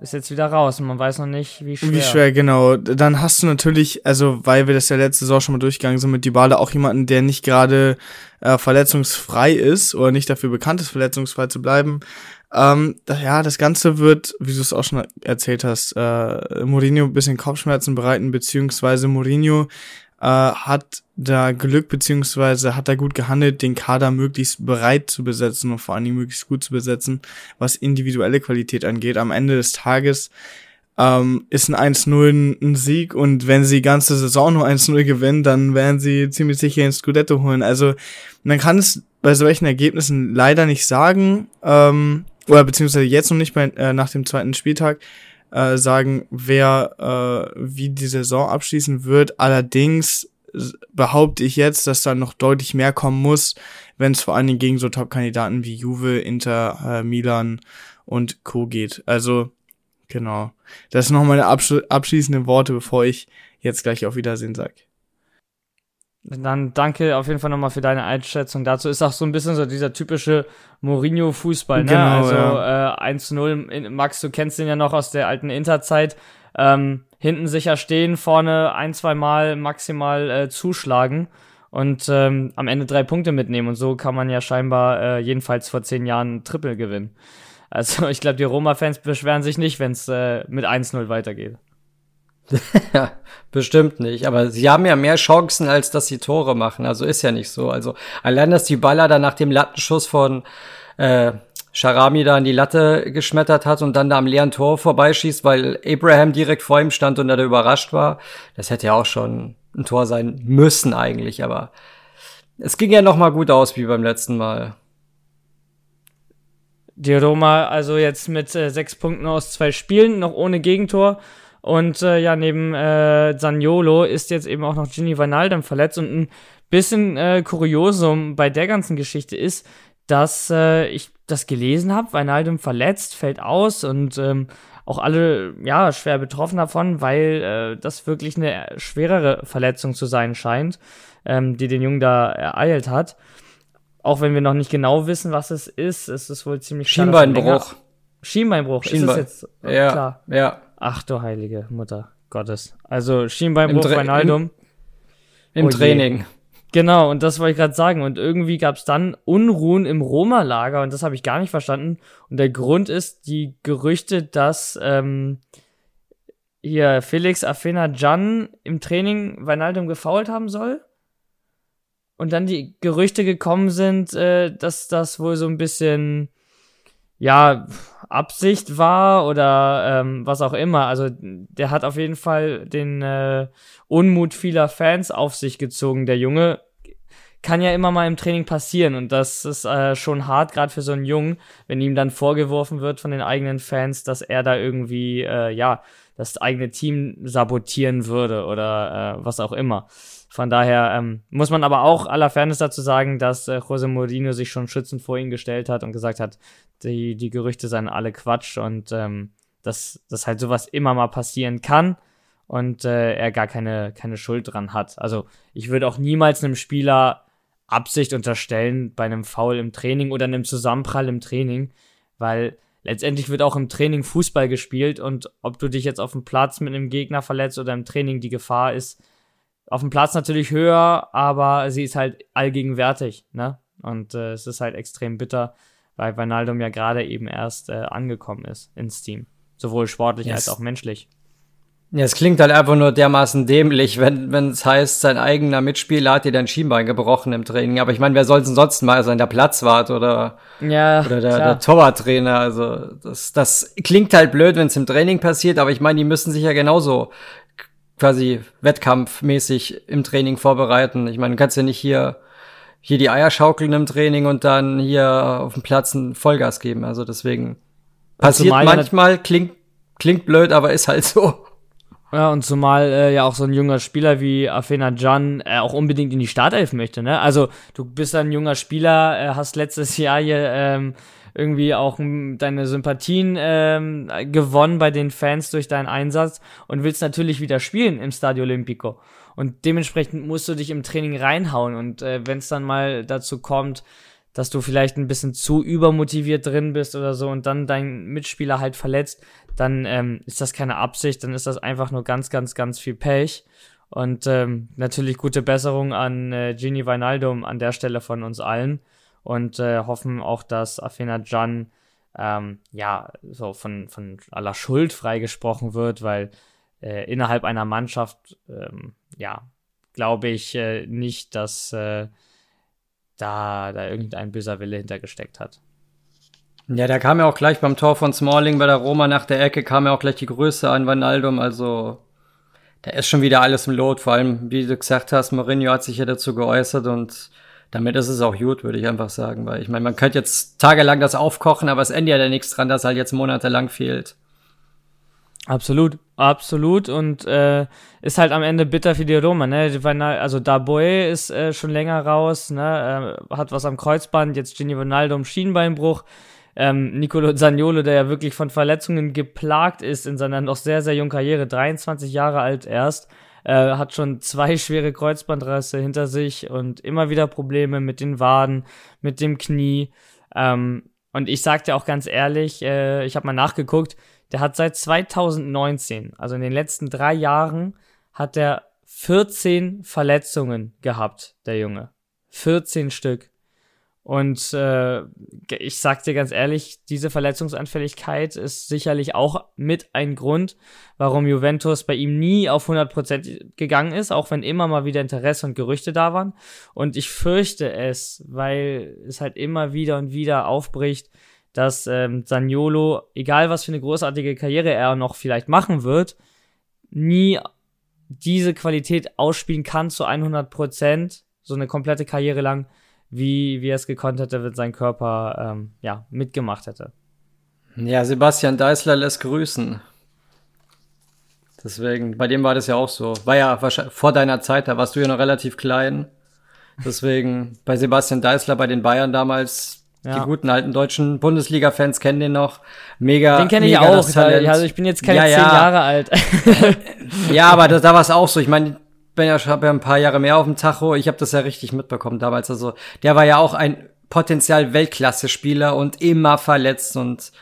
ist jetzt wieder raus und man weiß noch nicht, wie schwer. Wie schwer, genau. Dann hast du natürlich, also weil wir das ja letzte Saison schon mal durchgegangen sind mit Dybala, auch jemanden, der nicht gerade äh, verletzungsfrei ist oder nicht dafür bekannt ist, verletzungsfrei zu bleiben. Ähm, ja, das Ganze wird, wie du es auch schon erzählt hast, äh, Mourinho ein bisschen Kopfschmerzen bereiten, beziehungsweise Mourinho äh, hat da Glück, beziehungsweise hat da gut gehandelt, den Kader möglichst bereit zu besetzen und vor allen Dingen möglichst gut zu besetzen, was individuelle Qualität angeht. Am Ende des Tages ähm, ist ein 1-0 ein Sieg und wenn sie die ganze Saison nur 1-0 gewinnen, dann werden sie ziemlich sicher ins Scudetto holen. Also man kann es bei solchen Ergebnissen leider nicht sagen. Ähm, oder beziehungsweise jetzt noch nicht bei, äh, nach dem zweiten Spieltag äh, sagen, wer äh, wie die Saison abschließen wird. Allerdings behaupte ich jetzt, dass da noch deutlich mehr kommen muss, wenn es vor allen Dingen gegen so Top-Kandidaten wie Juve, Inter, äh, Milan und Co. geht. Also, genau. Das sind noch meine abschli abschließenden Worte, bevor ich jetzt gleich auf Wiedersehen sage. Dann danke auf jeden Fall nochmal für deine Einschätzung dazu. Ist auch so ein bisschen so dieser typische Mourinho-Fußball, ne? Genau, also ja. äh, 1-0. Max, du kennst den ja noch aus der alten Interzeit. Ähm, hinten sicher stehen, vorne ein, zwei Mal maximal äh, zuschlagen und ähm, am Ende drei Punkte mitnehmen. Und so kann man ja scheinbar äh, jedenfalls vor zehn Jahren Triple gewinnen. Also ich glaube, die Roma-Fans beschweren sich nicht, wenn es äh, mit 1-0 weitergeht. Bestimmt nicht. Aber sie haben ja mehr Chancen, als dass sie Tore machen. Also ist ja nicht so. Also allein, dass die Baller dann nach dem Lattenschuss von äh, Sharami da an die Latte geschmettert hat und dann da am leeren Tor vorbeischießt, weil Abraham direkt vor ihm stand und er da überrascht war. Das hätte ja auch schon ein Tor sein müssen eigentlich, aber es ging ja noch mal gut aus wie beim letzten Mal. Die Roma also jetzt mit äh, sechs Punkten aus zwei Spielen, noch ohne Gegentor. Und äh, ja, neben äh, Zaniolo ist jetzt eben auch noch Gini Vanaldem verletzt. Und ein bisschen äh, Kuriosum bei der ganzen Geschichte ist, dass äh, ich das gelesen habe, Vanaldem verletzt, fällt aus und ähm, auch alle ja schwer betroffen davon, weil äh, das wirklich eine schwerere Verletzung zu sein scheint, ähm, die den Jungen da ereilt hat. Auch wenn wir noch nicht genau wissen, was es ist, ist es wohl ziemlich Schienbeinbruch. Schienbeinbruch, Schienbein. ist es jetzt Ja, klar. ja. Ach du heilige Mutter Gottes. Also Schienbeinbruch, Im Dre- Wijnaldum. Im Oh je. Training. Genau, und das wollte ich gerade sagen. Und irgendwie gab es dann Unruhen im Roma-Lager und das habe ich gar nicht verstanden. Und der Grund ist die Gerüchte, dass ähm, hier Felix Afena Can im Training Wijnaldum gefoult haben soll. Und dann die Gerüchte gekommen sind, äh, dass das wohl so ein bisschen, ja, Absicht war oder ähm, was auch immer. Also der hat auf jeden Fall den äh, Unmut vieler Fans auf sich gezogen, der Junge. Kann ja immer mal im Training passieren und das ist äh, schon hart, gerade für so einen Jungen, wenn ihm dann vorgeworfen wird von den eigenen Fans, dass er da irgendwie, äh, ja, das eigene Team sabotieren würde oder äh, was auch immer. Von daher ähm, muss man aber auch aller Fairness dazu sagen, dass äh, Jose Mourinho sich schon schützend vor ihn gestellt hat und gesagt hat, die, die Gerüchte seien alle Quatsch und ähm, dass, dass halt sowas immer mal passieren kann und äh, er gar keine, keine Schuld dran hat. Also ich würde auch niemals einem Spieler Absicht unterstellen bei einem Foul im Training oder einem Zusammenprall im Training, weil letztendlich wird auch im Training Fußball gespielt und ob du dich jetzt auf dem Platz mit einem Gegner verletzt oder im Training die Gefahr ist auf dem Platz natürlich höher, aber sie ist halt allgegenwärtig, ne? Und äh, es ist halt extrem bitter, weil Wijnaldum ja gerade eben erst äh, angekommen ist ins Team. Sowohl sportlich Yes. als auch menschlich. Ja, es klingt halt einfach nur dermaßen dämlich, wenn wenn es heißt, sein eigener Mitspieler hat dir dein Schienbein gebrochen im Training. Aber ich meine, wer soll es denn sonst mal sein? Der Platzwart oder, Ja, oder der, klar. der Torwarttrainer? Also das, das klingt halt blöd, wenn es im Training passiert, aber ich meine, die müssen sich ja genauso quasi wettkampfmäßig im Training vorbereiten. Ich meine, du kannst ja nicht hier hier die Eier schaukeln im Training und dann hier auf dem Platz ein Vollgas geben. Also deswegen passiert ja manchmal, klingt, klingt blöd, aber ist halt so. Ja, und zumal äh, ja auch so ein junger Spieler wie Afena Can äh, auch unbedingt in die Startelf möchte, ne? Also du bist ein junger Spieler, äh, hast letztes Jahr hier ähm, irgendwie auch m, deine Sympathien ähm, gewonnen bei den Fans durch deinen Einsatz und willst natürlich wieder spielen im Stadio Olimpico. Und dementsprechend musst du dich im Training reinhauen. Und äh, wenn es dann mal dazu kommt, dass du vielleicht ein bisschen zu übermotiviert drin bist oder so und dann dein Mitspieler halt verletzt, dann ähm, ist das keine Absicht, dann ist das einfach nur ganz, ganz, ganz viel Pech. Und ähm, natürlich gute Besserung an äh, Gini Wijnaldum an der Stelle von uns allen und äh, hoffen auch, dass Afena Can ähm, ja so von, von aller Schuld freigesprochen wird, weil äh, innerhalb einer Mannschaft ähm, ja glaube ich äh, nicht, dass äh, da, da irgendein böser Wille hintergesteckt hat. Ja, da kam ja auch gleich beim Tor von Smalling bei der Roma nach der Ecke, kam ja auch gleich die Größe an Vanaldum, also da ist schon wieder alles im Lot, vor allem, wie du gesagt hast, Mourinho hat sich ja dazu geäußert und damit ist es auch gut, würde ich einfach sagen, weil ich meine, man könnte jetzt tagelang das aufkochen, aber es ändert ja nichts dran, dass halt jetzt monatelang fehlt. Absolut, absolut und äh, ist halt am Ende bitter für die Roma, ne? Wijnal- Also Daboe ist äh, schon länger raus, ne? Äh, hat was am Kreuzband, jetzt Gini Ronaldo Schienbeinbruch. Ähm, Nicolo Zaniolo, der ja wirklich von Verletzungen geplagt ist in seiner noch sehr, sehr jungen Karriere, 23 Jahre alt erst, äh, hat schon zwei schwere Kreuzbandrisse hinter sich und immer wieder Probleme mit den Waden, mit dem Knie. Ähm, und ich sag dir auch ganz ehrlich, äh, ich habe mal nachgeguckt, der hat seit 2019, also in den letzten drei Jahren, hat er 14 Verletzungen gehabt, der Junge. 14 Stück. Und äh, ich sag dir ganz ehrlich, diese Verletzungsanfälligkeit ist sicherlich auch mit ein Grund, warum Juventus bei ihm nie auf 100% gegangen ist, auch wenn immer mal wieder Interesse und Gerüchte da waren. Und ich fürchte es, weil es halt immer wieder und wieder aufbricht, dass ähm, Saniolo, egal was für eine großartige Karriere er noch vielleicht machen wird, nie diese Qualität ausspielen kann zu 100%, so eine komplette Karriere lang, wie, wie er es gekonnt hätte, wenn sein Körper ähm, ja, mitgemacht hätte. Ja, Sebastian Deißler lässt grüßen. Deswegen, bei dem war das ja auch so. War ja wahrscheinlich vor deiner Zeit, da warst du ja noch relativ klein. Deswegen, bei Sebastian Deißler, bei den Bayern damals, ja. die guten alten deutschen Bundesliga-Fans kennen den noch. Mega. Den kenne ich auch. Also ich bin jetzt keine ja, zehn ja. Jahre alt. ja, aber da, da war es auch so. Ich meine, bin ja, habe ja ein paar Jahre mehr auf dem Tacho. Ich habe das ja richtig mitbekommen damals. Also der war ja auch ein Potenzial Weltklasse-Spieler und immer verletzt und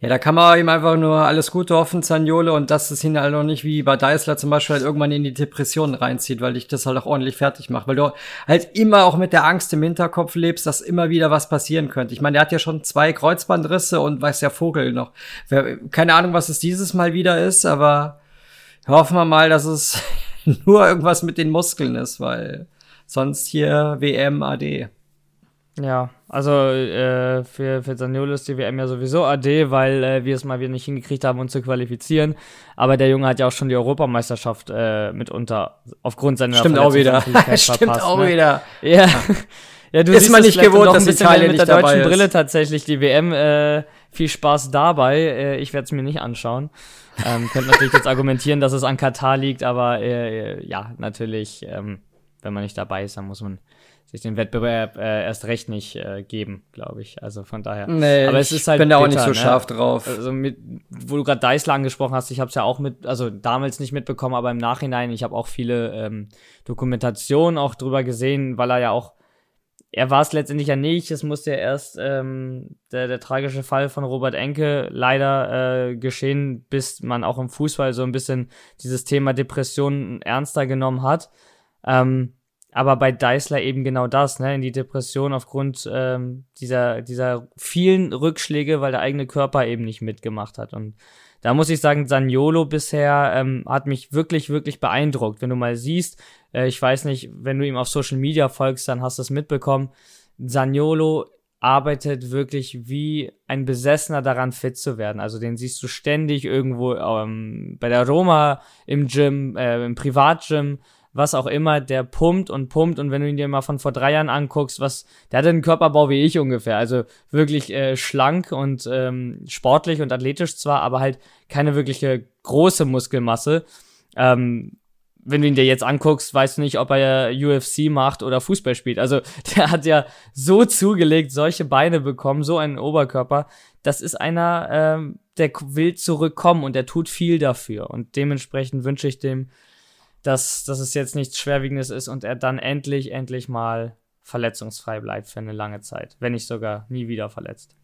ja, da kann man ihm einfach nur alles Gute hoffen, Zaniole, und dass es ihn halt auch nicht wie bei Deisler zum Beispiel halt irgendwann in die Depression reinzieht, weil dich das halt auch ordentlich fertig macht, weil du halt immer auch mit der Angst im Hinterkopf lebst, dass immer wieder was passieren könnte. Ich meine, der hat ja schon zwei Kreuzbandrisse und weiß der Vogel noch. Keine Ahnung, was es dieses Mal wieder ist, aber hoffen wir mal, dass es nur irgendwas mit den Muskeln ist, weil sonst hier WM AD. Ja, also äh, für, für Zaniolo ist die WM ja sowieso AD, weil äh, wir es mal wieder nicht hingekriegt haben, uns zu qualifizieren. Aber der Junge hat ja auch schon die Europameisterschaft äh, mitunter aufgrund seiner Stimmt auch wieder. Stimmt verpasst, auch ne? wieder. Ja. ja, du ist siehst man nicht gewohnt, dass Italien mit der deutschen Brille tatsächlich die WM. Äh, viel Spaß dabei. Äh, ich werde es mir nicht anschauen. Ähm, könnte natürlich jetzt argumentieren, dass es an Katar liegt, aber äh, ja, natürlich, ähm, wenn man nicht dabei ist, dann muss man sich den Wettbewerb äh, erst recht nicht äh, geben, glaube ich. Also von daher. Nee, aber es ist halt. Ich bin da auch nicht so ne? scharf drauf. Also mit, wo du gerade Deisler angesprochen hast, ich habe es ja auch mit, also damals nicht mitbekommen, aber im Nachhinein, ich habe auch viele ähm, Dokumentationen auch drüber gesehen, weil er ja auch er war es letztendlich ja nicht. Es musste ja erst ähm, der, der tragische Fall von Robert Enke leider äh, geschehen, bis man auch im Fußball so ein bisschen dieses Thema Depression ernster genommen hat. Ähm, aber bei Deisler eben genau das, ne, in die Depression aufgrund ähm, dieser, dieser vielen Rückschläge, weil der eigene Körper eben nicht mitgemacht hat. Und da muss ich sagen, Saniolo bisher ähm, hat mich wirklich, wirklich beeindruckt. Wenn du mal siehst, äh, ich weiß nicht, wenn du ihm auf Social Media folgst, dann hast du es mitbekommen. Saniolo arbeitet wirklich wie ein Besessener daran, fit zu werden. Also den siehst du ständig irgendwo ähm, bei der Roma im Gym, äh, im Privatgym was auch immer, der pumpt und pumpt und wenn du ihn dir mal von vor drei Jahren anguckst, was, der hat einen Körperbau wie ich ungefähr, also wirklich äh, schlank und ähm, sportlich und athletisch zwar, aber halt keine wirkliche große Muskelmasse. Ähm, wenn du ihn dir jetzt anguckst, weißt du nicht, ob er UFC macht oder Fußball spielt. Also der hat ja so zugelegt, solche Beine bekommen, so einen Oberkörper. Das ist einer, ähm, der will zurückkommen und der tut viel dafür. Und dementsprechend wünsche ich dem dass, dass es jetzt nichts Schwerwiegendes ist und er dann endlich, endlich mal verletzungsfrei bleibt für eine lange Zeit, wenn nicht sogar nie wieder verletzt.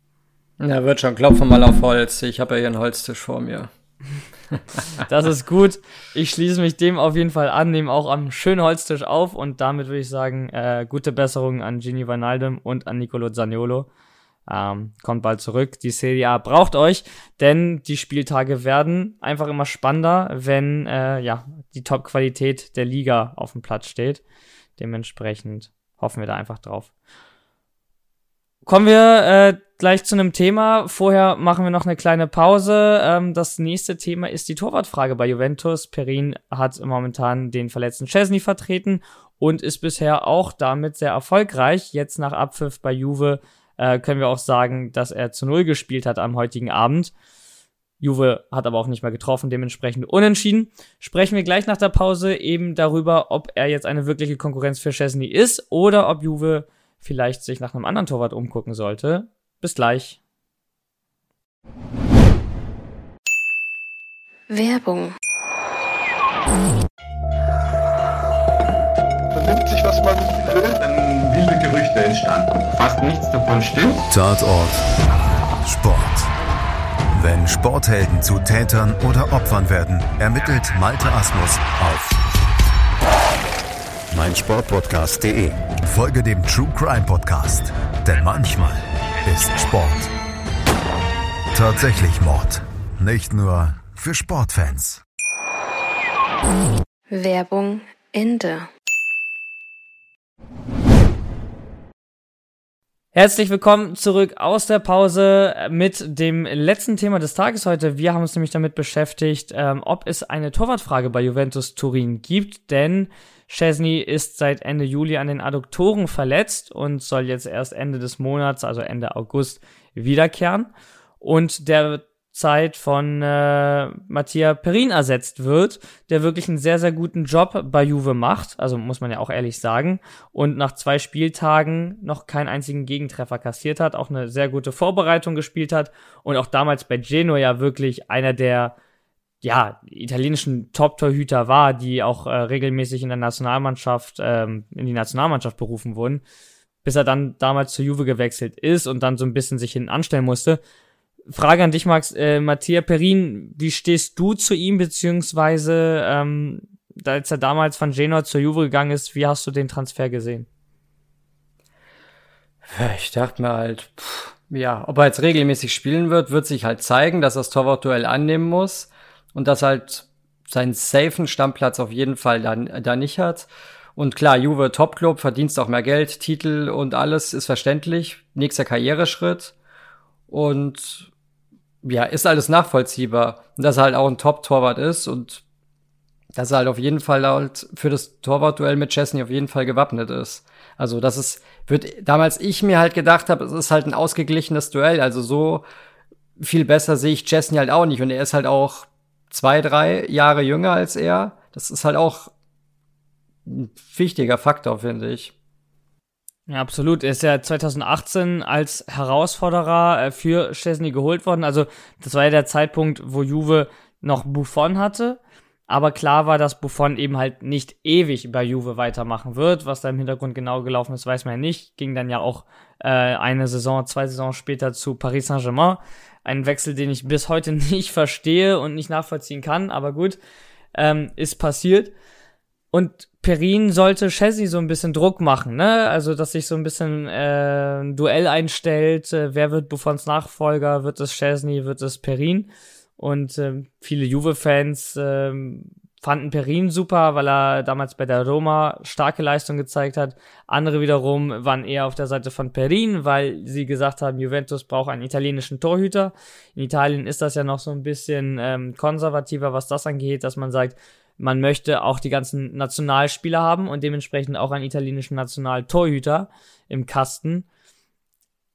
Ja, wird schon. Klopfen mal auf Holz. Ich habe ja hier einen Holztisch vor mir. das ist gut. Ich schließe mich dem auf jeden Fall an, nehme auch am schönen Holztisch auf und damit würde ich sagen, äh, gute Besserung an Gini Vanaldem und an Nicolo Zaniolo. Ähm, kommt bald zurück. Die Serie A braucht euch, denn die Spieltage werden einfach immer spannender, wenn äh, ja die Top-Qualität der Liga auf dem Platz steht. Dementsprechend hoffen wir da einfach drauf. Kommen wir äh, gleich zu einem Thema. Vorher machen wir noch eine kleine Pause. Ähm, das nächste Thema ist die Torwartfrage bei Juventus. Perin hat momentan den verletzten Chesney vertreten und ist bisher auch damit sehr erfolgreich. Jetzt nach Abpfiff bei Juve äh, können wir auch sagen, dass er zu Null gespielt hat am heutigen Abend. Juve hat aber auch nicht mehr getroffen, dementsprechend unentschieden. Sprechen wir gleich nach der Pause eben darüber, ob er jetzt eine wirkliche Konkurrenz für Chesney ist oder ob Juve vielleicht sich nach einem anderen Torwart umgucken sollte. Bis gleich. Werbung. Vernimmt sich, was man will, dann wilde Gerüchte entstanden. Fast nichts davon stimmt. Tatort. Sport. Wenn Sporthelden zu Tätern oder Opfern werden, ermittelt Malte Asmus auf meinsportpodcast.de. Folge dem True Crime Podcast, denn manchmal ist Sport tatsächlich Mord. Nicht nur für Sportfans. Werbung Ende. Herzlich willkommen zurück aus der Pause mit dem letzten Thema des Tages heute. Wir haben uns nämlich damit beschäftigt, ähm, ob es eine Torwartfrage bei Juventus Turin gibt, denn Chesney ist seit Ende Juli an den Adduktoren verletzt und soll jetzt erst Ende des Monats, also Ende August, wiederkehren. Und der Zeit von äh, Mattia Perin ersetzt wird, der wirklich einen sehr, sehr guten Job bei Juve macht, also muss man ja auch ehrlich sagen, und nach zwei Spieltagen noch keinen einzigen Gegentreffer kassiert hat, auch eine sehr gute Vorbereitung gespielt hat und auch damals bei Genoa ja wirklich einer der ja, italienischen Top-Torhüter war, die auch äh, regelmäßig in der Nationalmannschaft, ähm, in die Nationalmannschaft berufen wurden, bis er dann damals zu Juve gewechselt ist und dann so ein bisschen sich hinten anstellen musste. Frage an dich, Max. Äh, Mattia Perin, wie stehst du zu ihm, beziehungsweise ähm, als er damals von Genoa zur Juve gegangen ist, wie hast du den Transfer gesehen? Ich dachte mir halt, pff, ja, ob er jetzt regelmäßig spielen wird, wird sich halt zeigen, dass er das Torwartduell annehmen muss und dass halt seinen safen Stammplatz auf jeden Fall dann da nicht hat. Und klar, Juve Topclub, verdienst auch mehr Geld, Titel und alles ist verständlich. Nächster Karriereschritt. Und ja, ist alles nachvollziehbar. Und dass er halt auch ein Top-Torwart ist und dass er halt auf jeden Fall halt für das Torwartduell mit Chesney auf jeden Fall gewappnet ist. Also das ist, wird damals ich mir halt gedacht habe, es ist halt ein ausgeglichenes Duell. Also so viel besser sehe ich Chesney halt auch nicht. Und er ist halt auch zwei, drei Jahre jünger als er. Das ist halt auch ein wichtiger Faktor, finde ich. Ja, absolut. Er ist ja 2018 als Herausforderer äh, für Chesney geholt worden. Also, das war ja der Zeitpunkt, wo Juve noch Buffon hatte. Aber klar war, dass Buffon eben halt nicht ewig bei Juve weitermachen wird. Was da im Hintergrund genau gelaufen ist, weiß man ja nicht. Ging dann ja auch äh, eine Saison, zwei Saisons später zu Paris Saint-Germain. Ein Wechsel, den ich bis heute nicht verstehe und nicht nachvollziehen kann. Aber gut, ähm, ist passiert. Und Perin sollte Chesney so ein bisschen Druck machen, ne? Also, dass sich so ein bisschen äh, ein Duell einstellt. Äh, wer wird Buffons Nachfolger? Wird es Chesney? Wird es Perin? Und äh, viele Juve-Fans äh, fanden Perin super, weil er damals bei der Roma starke Leistung gezeigt hat. Andere wiederum waren eher auf der Seite von Perin, weil sie gesagt haben, Juventus braucht einen italienischen Torhüter. In Italien ist das ja noch so ein bisschen ähm, konservativer, was das angeht, dass man sagt, man möchte auch die ganzen Nationalspieler haben und dementsprechend auch einen italienischen Nationaltorhüter im Kasten.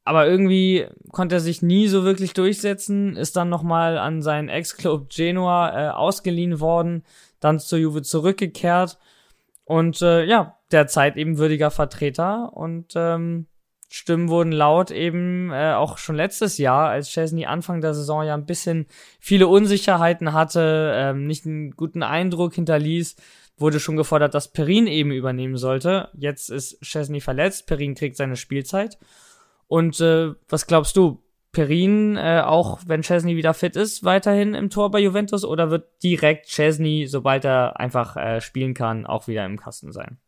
Aber irgendwie konnte er sich nie so wirklich durchsetzen, ist dann nochmal an seinen Ex-Club Genua äh, ausgeliehen worden, dann zur Juve zurückgekehrt und äh, ja, derzeit eben würdiger Vertreter und ähm, Stimmen wurden laut eben äh, auch schon letztes Jahr, als Chesney Anfang der Saison ja ein bisschen viele Unsicherheiten hatte, ähm, nicht einen guten Eindruck hinterließ, wurde schon gefordert, dass Perin eben übernehmen sollte. Jetzt ist Chesney verletzt, Perin kriegt seine Spielzeit. Und äh, was glaubst du? Perin, äh, auch wenn Chesney wieder fit ist, weiterhin im Tor bei Juventus oder wird direkt Chesney, sobald er einfach äh, spielen kann, auch wieder im Kasten sein?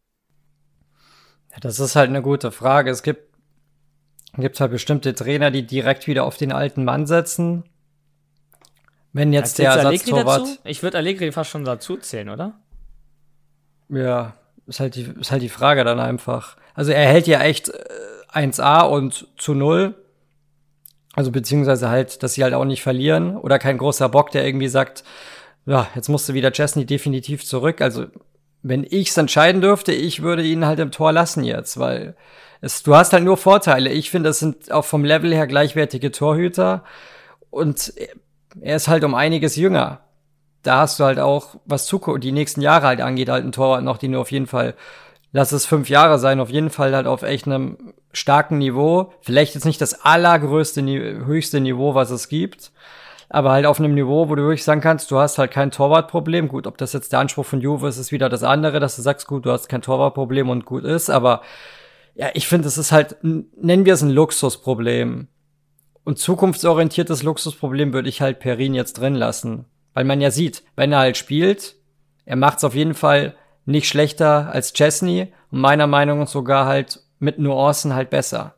Ja, das ist halt eine gute Frage. Es gibt gibt halt bestimmte Trainer, die direkt wieder auf den alten Mann setzen. Wenn jetzt der Ersatztorwart. Ich würde Allegri fast schon dazu zählen, oder? Ja, ist halt die, ist halt die Frage dann einfach. Also er hält ja echt äh, 1A und zu null. Also beziehungsweise halt, dass sie halt auch nicht verlieren. Oder kein großer Bock, der irgendwie sagt, ja, jetzt musste wieder Chesney definitiv zurück. Also wenn ich's entscheiden dürfte, ich würde ihn halt im Tor lassen jetzt, weil es, du hast halt nur Vorteile. Ich finde, das sind auch vom Level her gleichwertige Torhüter und er ist halt um einiges jünger. Da hast du halt auch, was Zukunft, die nächsten Jahre halt angeht, halt ein Torwart noch, den du auf jeden Fall, lass es fünf Jahre sein, auf jeden Fall halt auf echt einem starken Niveau. Vielleicht jetzt nicht das allergrößte, höchste Niveau, was es gibt aber halt auf einem Niveau, wo du wirklich sagen kannst, du hast halt kein Torwartproblem. Gut, ob das jetzt der Anspruch von Juve ist, ist wieder das andere, dass du sagst, gut, du hast kein Torwartproblem und gut ist, aber ja, ich finde, es ist halt, nennen wir es ein Luxusproblem. Und zukunftsorientiertes Luxusproblem würde ich halt Perin jetzt drin lassen. Weil man ja sieht, wenn er halt spielt, er macht es auf jeden Fall nicht schlechter als Chesney und meiner Meinung nach sogar halt mit Nuancen halt besser.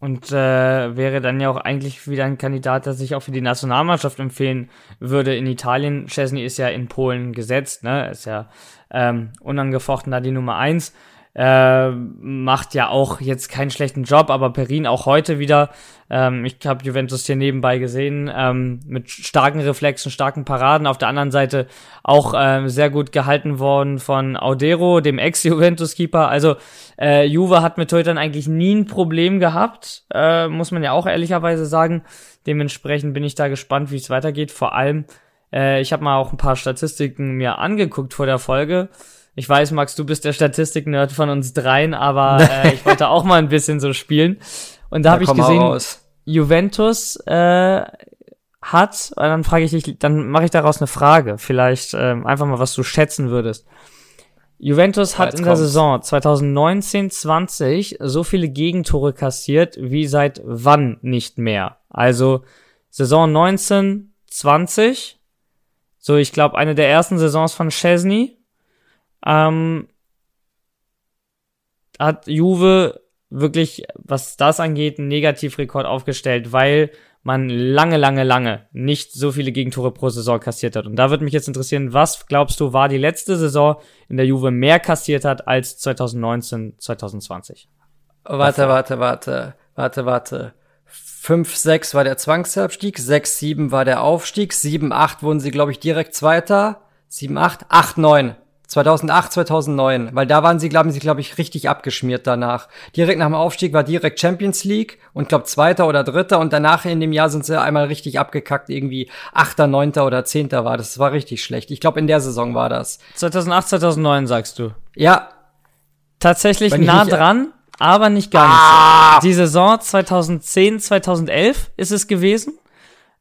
Und äh, wäre dann ja auch eigentlich wieder ein Kandidat, der sich auch für die Nationalmannschaft empfehlen würde. In Italien, Chesney ist ja in Polen gesetzt, ne? Ist ja ähm, unangefochten da die Nummer eins äh, macht ja auch jetzt keinen schlechten Job, aber Perin auch heute wieder, ähm, ich habe Juventus hier nebenbei gesehen, ähm, mit starken Reflexen, starken Paraden, auf der anderen Seite auch ähm, sehr gut gehalten worden von Audero, dem Ex-Juventus-Keeper, also äh, Juve hat mit Torhütern eigentlich nie ein Problem gehabt, äh, muss man ja auch ehrlicherweise sagen, dementsprechend bin ich da gespannt, wie es weitergeht, vor allem, äh, ich habe mal auch ein paar Statistiken mir angeguckt vor der Folge, ich weiß, Max, du bist der Statistik-Nerd von uns dreien, aber äh, ich wollte auch mal ein bisschen so spielen. Und da, habe ich gesehen, Juventus äh, hat, und dann frage ich dich, dann mache ich daraus eine Frage, vielleicht äh, einfach mal, was du schätzen würdest. Juventus hat in der Saison 2019-20 so viele Gegentore kassiert wie seit wann nicht mehr. Also Saison 19-20, so ich glaube eine der ersten Saisons von Chesney, ähm, hat Juve wirklich, was das angeht, einen Negativrekord aufgestellt, weil man lange, lange, lange nicht so viele Gegentore pro Saison kassiert hat. Und da würde mich jetzt interessieren, was glaubst du, war die letzte Saison, in der Juve mehr kassiert hat als 2019, 2020? Warte, warte, warte, warte, warte. 5, 6 war der Zwangsabstieg, 6, 7 war der Aufstieg, 7, 8 wurden sie, glaube ich, direkt Zweiter, 7, 8, 8, 9. 2008, 2009, weil da waren sie, glauben sie, glaube ich, richtig abgeschmiert danach. Direkt nach dem Aufstieg war direkt Champions League und glaube Zweiter oder Dritter und danach in dem Jahr sind sie einmal richtig abgekackt, irgendwie Achter, Neunter oder Zehnter war das. Das war richtig schlecht. Ich glaube, in der Saison war das. 2008, 2009 sagst du? Ja. Tatsächlich nah dran, aber nicht ganz. Ah! Die Saison 2010, 2011 ist es gewesen.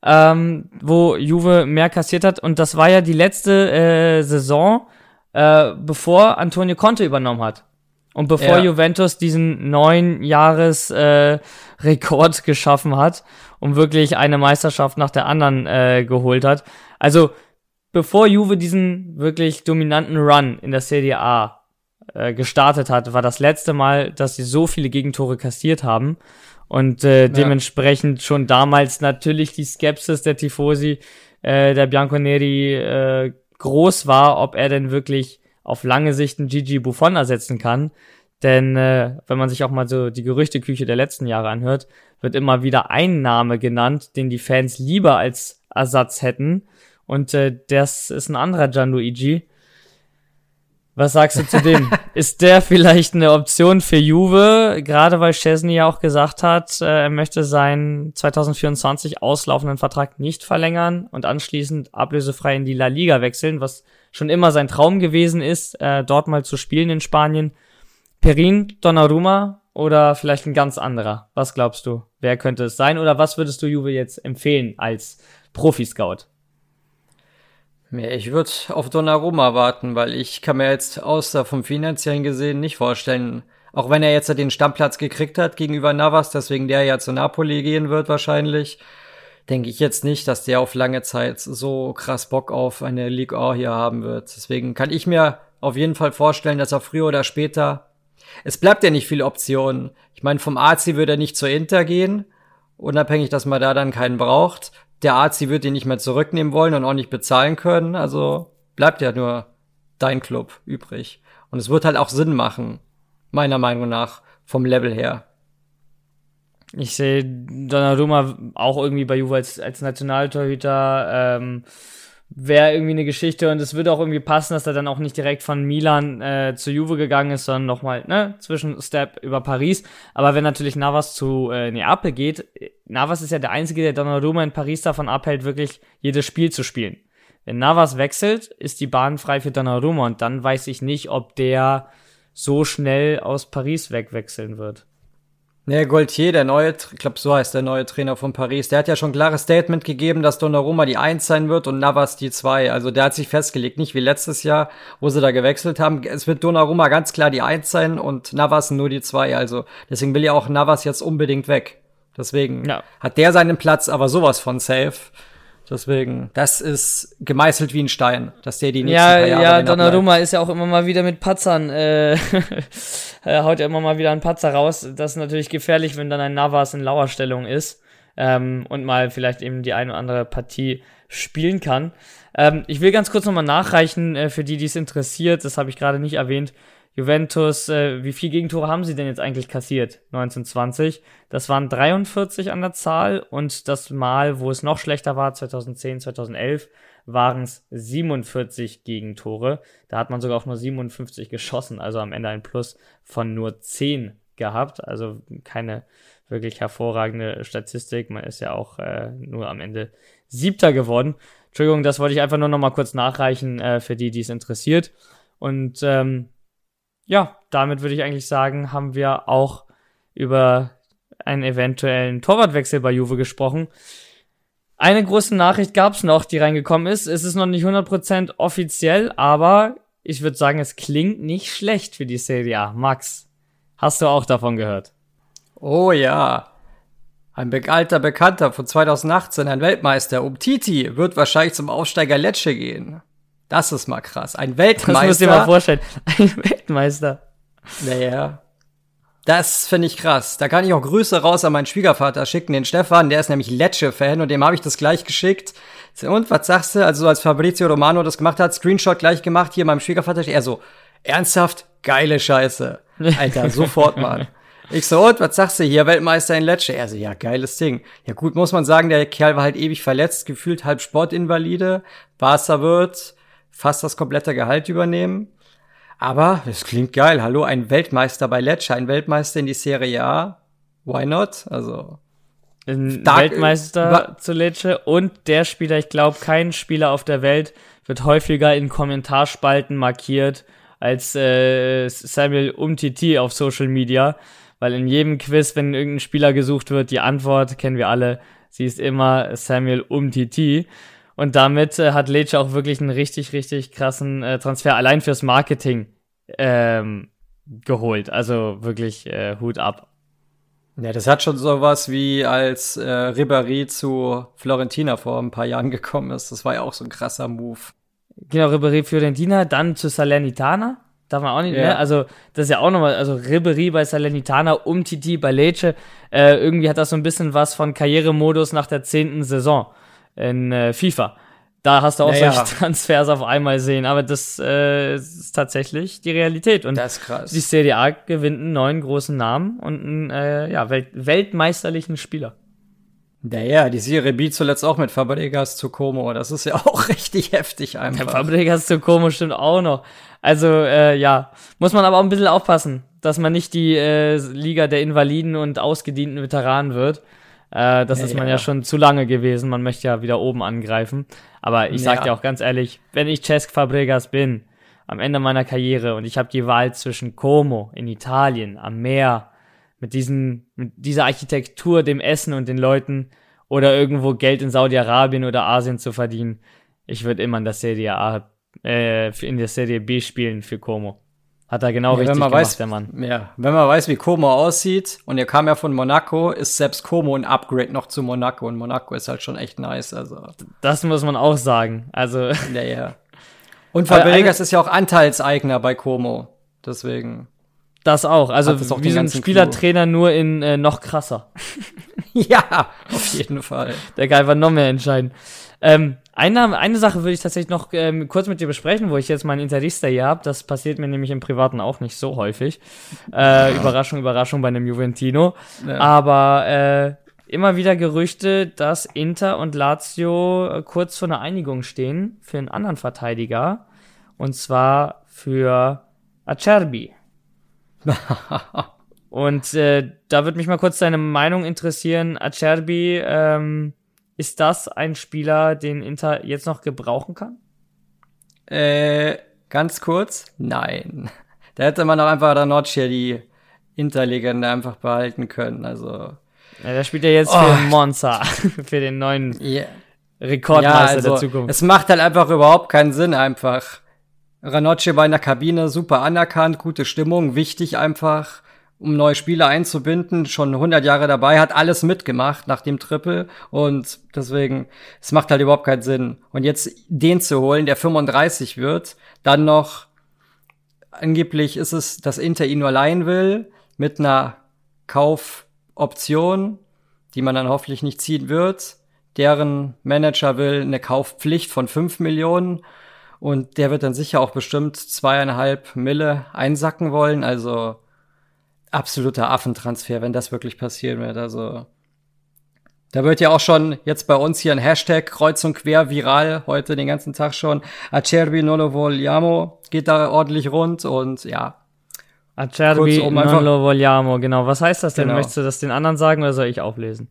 Ähm, wo Juve mehr kassiert hat und das war ja die letzte äh, Saison, äh, bevor Antonio Conte übernommen hat. Und bevor ja. Juventus diesen neun Jahres äh, Rekord geschaffen hat und wirklich eine Meisterschaft nach der anderen äh, geholt hat. Also bevor Juve diesen wirklich dominanten Run in der Serie A äh, gestartet hat, war das letzte Mal, dass sie so viele Gegentore kassiert haben. Und äh, dementsprechend ja. schon damals natürlich die Skepsis der Tifosi äh, der Bianconeri äh, groß war, ob er denn wirklich auf lange Sicht einen Gigi Buffon ersetzen kann. Denn äh, wenn man sich auch mal so die Gerüchteküche der letzten Jahre anhört, wird immer wieder ein Name genannt, den die Fans lieber als Ersatz hätten. Und äh, das ist ein anderer Gianluigi. Was sagst du zu dem? ist der vielleicht eine Option für Juve? Gerade weil Chesney ja auch gesagt hat, äh, er möchte seinen 2024 auslaufenden Vertrag nicht verlängern und anschließend ablösefrei in die La Liga wechseln, was schon immer sein Traum gewesen ist, äh, dort mal zu spielen in Spanien. Perin, Donnarumma oder vielleicht ein ganz anderer? Was glaubst du? Wer könnte es sein? Oder was würdest du Juve jetzt empfehlen als Profi-Scout? Ich würde auf Donnarumma warten, weil ich kann mir jetzt außer vom finanziellen gesehen nicht vorstellen, auch wenn er jetzt den Stammplatz gekriegt hat gegenüber Navas, deswegen der ja zu Napoli gehen wird wahrscheinlich, denke ich jetzt nicht, dass der auf lange Zeit so krass Bock auf eine League A hier haben wird. Deswegen kann ich mir auf jeden Fall vorstellen, dass er früher oder später es bleibt ja nicht viel Optionen. Ich meine, vom AC würde er nicht zur Inter gehen, unabhängig, dass man da dann keinen braucht der Arzt, wird ihn nicht mehr zurücknehmen wollen und auch nicht bezahlen können. Also bleibt ja nur dein Club übrig. Und es wird halt auch Sinn machen, meiner Meinung nach, vom Level her. Ich sehe Donnarumma auch irgendwie bei Juve als, als Nationaltorhüter. Ähm, wäre irgendwie eine Geschichte und es würde auch irgendwie passen, dass er dann auch nicht direkt von Milan äh, zu Juve gegangen ist, sondern nochmal, ne, Zwischenstep über Paris. Aber wenn natürlich Navas zu äh, Neapel geht, Navas ist ja der Einzige, der Donnarumma in Paris davon abhält, wirklich jedes Spiel zu spielen. Wenn Navas wechselt, ist die Bahn frei für Donnarumma und dann weiß ich nicht, ob der so schnell aus Paris wegwechseln wird. Nee, Gaultier, der neue, ich glaube, so heißt der neue Trainer von Paris, der hat ja schon ein klares Statement gegeben, dass Donnarumma die Eins sein wird und Navas die Zwei. Also der hat sich festgelegt, nicht wie letztes Jahr, wo sie da gewechselt haben. Es wird Donnarumma ganz klar die Eins sein und Navas nur die Zwei. Also deswegen will ja auch Navas jetzt unbedingt weg. Deswegen ja. hat der seinen Platz aber sowas von safe. Deswegen, das ist gemeißelt wie ein Stein, dass der die nächsten Ja, paar Jahre ja, Donnarumma ist ja auch immer mal wieder mit Patzern, äh, er haut ja immer mal wieder einen Patzer raus. Das ist natürlich gefährlich, wenn dann ein Navas in Lauerstellung ist ähm, und mal vielleicht eben die eine oder andere Partie spielen kann. Ähm, ich will ganz kurz nochmal nachreichen, äh, für die, die es interessiert, das habe ich gerade nicht erwähnt. Juventus, äh, wie viel Gegentore haben sie denn jetzt eigentlich kassiert? 1920. Das waren 43 an der Zahl und das Mal, wo es noch schlechter war, 2010, 2011, waren es 47 Gegentore. Da hat man sogar auch nur 57 geschossen, also am Ende ein Plus von nur 10 gehabt. Also keine wirklich hervorragende Statistik. Man ist ja auch äh, nur am Ende Siebter geworden. Entschuldigung, das wollte ich einfach nur noch mal kurz nachreichen äh, für die, die es interessiert. Und ähm, ja, damit würde ich eigentlich sagen, haben wir auch über einen eventuellen Torwartwechsel bei Juve gesprochen. Eine große Nachricht gab es noch, die reingekommen ist. Es ist noch nicht 100% offiziell, aber ich würde sagen, es klingt nicht schlecht für die Serie A. Max, hast du auch davon gehört? Oh ja. Ein alter Bekannter von 2018, ein Weltmeister, Umtiti, wird wahrscheinlich zum Aufsteiger Lecce gehen. Das ist mal krass. Ein Weltmeister. Das musst du dir mal vorstellen. Ein Weltmeister. Naja. Das finde ich krass. Da kann ich auch Grüße raus an meinen Schwiegervater schicken, den Stefan, der ist nämlich Lecce-Fan und dem habe ich das gleich geschickt. Und was sagst du? Also als Fabrizio Romano das gemacht hat, Screenshot gleich gemacht, hier meinem Schwiegervater, er so, ernsthaft, geile Scheiße. Alter, sofort mal. Ich so, und was sagst du hier, Weltmeister in Lecce? Er so, ja, geiles Ding. Ja gut, muss man sagen, der Kerl war halt ewig verletzt, gefühlt halb Sportinvalide. Barca wird fast das komplette Gehalt übernehmen. Aber es klingt geil. Hallo, ein Weltmeister bei Lecce, ein Weltmeister in die Serie A. Why not? Also Ein Weltmeister zu Lecce und der Spieler, ich glaube, kein Spieler auf der Welt wird häufiger in Kommentarspalten markiert als äh, Samuel Umtiti auf Social Media, weil in jedem Quiz, wenn irgendein Spieler gesucht wird, die Antwort kennen wir alle, sie ist immer Samuel Umtiti. Und damit äh, hat Lecce auch wirklich einen richtig, richtig krassen äh, Transfer allein fürs Marketing ähm, geholt. Also wirklich äh, Hut ab. Ja, das hat schon sowas wie als äh, Ribéry zu Florentina vor ein paar Jahren gekommen ist. Das war ja auch so ein krasser Move. Genau, Ribéry Fiorentina, dann zu Salernitana. Darf man auch nicht, Ja. ne? Also, das ist ja auch nochmal, also Ribéry bei Salernitana, Umtiti bei Lecce. Äh, irgendwie hat das so ein bisschen was von Karrieremodus nach der zehnten Saison in äh, FIFA. Da hast du auch Naja. solche Transfers auf einmal sehen, aber das äh, ist tatsächlich die Realität. Und Das ist krass. die Serie A gewinnt einen neuen großen Namen und einen äh, ja, Welt weltmeisterlichen Spieler. Naja, die Serie B zuletzt auch mit Fabregas zu Como. Das ist ja auch richtig heftig Der einfach. Fabregas zu Como stimmt auch noch. Also, äh, ja, muss man aber auch ein bisschen aufpassen, dass man nicht die äh, Liga der Invaliden und ausgedienten Veteranen wird. Äh, das Ja, ist man ja. ja schon zu lange gewesen. Man möchte ja wieder oben angreifen. Aber ich sag Ja. dir auch ganz ehrlich, wenn ich Cesc Fabregas bin, am Ende meiner Karriere und ich habe die Wahl zwischen Como in Italien am Meer mit diesen mit dieser Architektur, dem Essen und den Leuten oder irgendwo Geld in Saudi-Arabien oder Asien zu verdienen, ich würde immer in der Serie A äh, in der Serie B spielen für Como. Hat er genau Ja, richtig wenn man gemacht, weiß, der Mann. ja, wenn man weiß, wie Como aussieht, und er kam ja von Monaco, ist selbst Como ein Upgrade noch zu Monaco. Und Monaco ist halt schon echt nice. Also, Das muss man auch sagen. Also, naja. Und Aber Fabregas ist ja auch Anteilseigner bei Como. Deswegen. das auch. Also, auch wie so ein Spielertrainer nur in äh, noch krasser. ja, auf jeden Fall. Der kann einfach noch mehr entscheiden. Ähm, eine, eine Sache würde ich tatsächlich noch ähm, kurz mit dir besprechen, wo ich jetzt meinen Interista hier habe. Das passiert mir nämlich im Privaten auch nicht so häufig. Äh, Überraschung, Überraschung bei einem Juventino. Ja. Aber äh, immer wieder Gerüchte, dass Inter und Lazio äh, kurz vor einer Einigung stehen für einen anderen Verteidiger. Und zwar für Acerbi. Und äh, da würde mich mal kurz deine Meinung interessieren. Acerbi, ähm, ist das ein Spieler, den Inter jetzt noch gebrauchen kann? Äh, ganz kurz. Nein. Da hätte man auch einfach Ranocchia die Interlegende einfach behalten können. Also. Ja, der spielt ja jetzt Oh. für Monza, für den neuen Ja, Rekordmeister also, der Zukunft. Es macht halt einfach überhaupt keinen Sinn, einfach. Ranocchia war in der Kabine super anerkannt, gute Stimmung, wichtig einfach. Um neue Spieler einzubinden, schon 100 Jahre dabei, hat alles mitgemacht nach dem Triple und deswegen, es macht halt überhaupt keinen Sinn. Und jetzt den zu holen, der 35 wird, dann noch, angeblich ist es, dass Inter ihn nur leihen will, mit einer Kaufoption, die man dann hoffentlich nicht ziehen wird. Deren Manager will eine Kaufpflicht von 5 Millionen und der wird dann sicher auch bestimmt zweieinhalb Mille einsacken wollen. Also absoluter Affentransfer, wenn das wirklich passieren wird. Also da wird ja auch schon jetzt bei uns hier ein Hashtag kreuz und quer viral, heute den ganzen Tag schon. Acerbi non lo vogliamo, geht da ordentlich rund und ja. Acerbi non lo vogliamo, genau. Was heißt das denn? Genau. Möchtest du das den anderen sagen oder soll ich auflesen?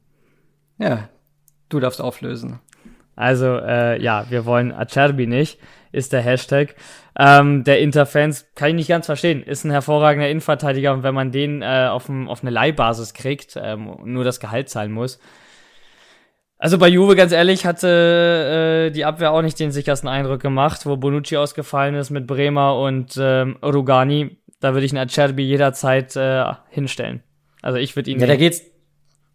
Ja, du darfst auflösen. Also, äh, ja, wir wollen Acerbi nicht, ist der Hashtag. Ähm, der Interfans kann ich nicht ganz verstehen. Ist ein hervorragender Innenverteidiger und wenn man den äh, auf, ein, auf eine Leihbasis kriegt, ähm, nur das Gehalt zahlen muss. Also bei Juve, ganz ehrlich, hatte äh, die Abwehr auch nicht den sichersten Eindruck gemacht, wo Bonucci ausgefallen ist mit Bremer und ähm, Rugani. Da würde ich einen Acerbi jederzeit äh, hinstellen. Also ich würde ihn. Ja, da geht's.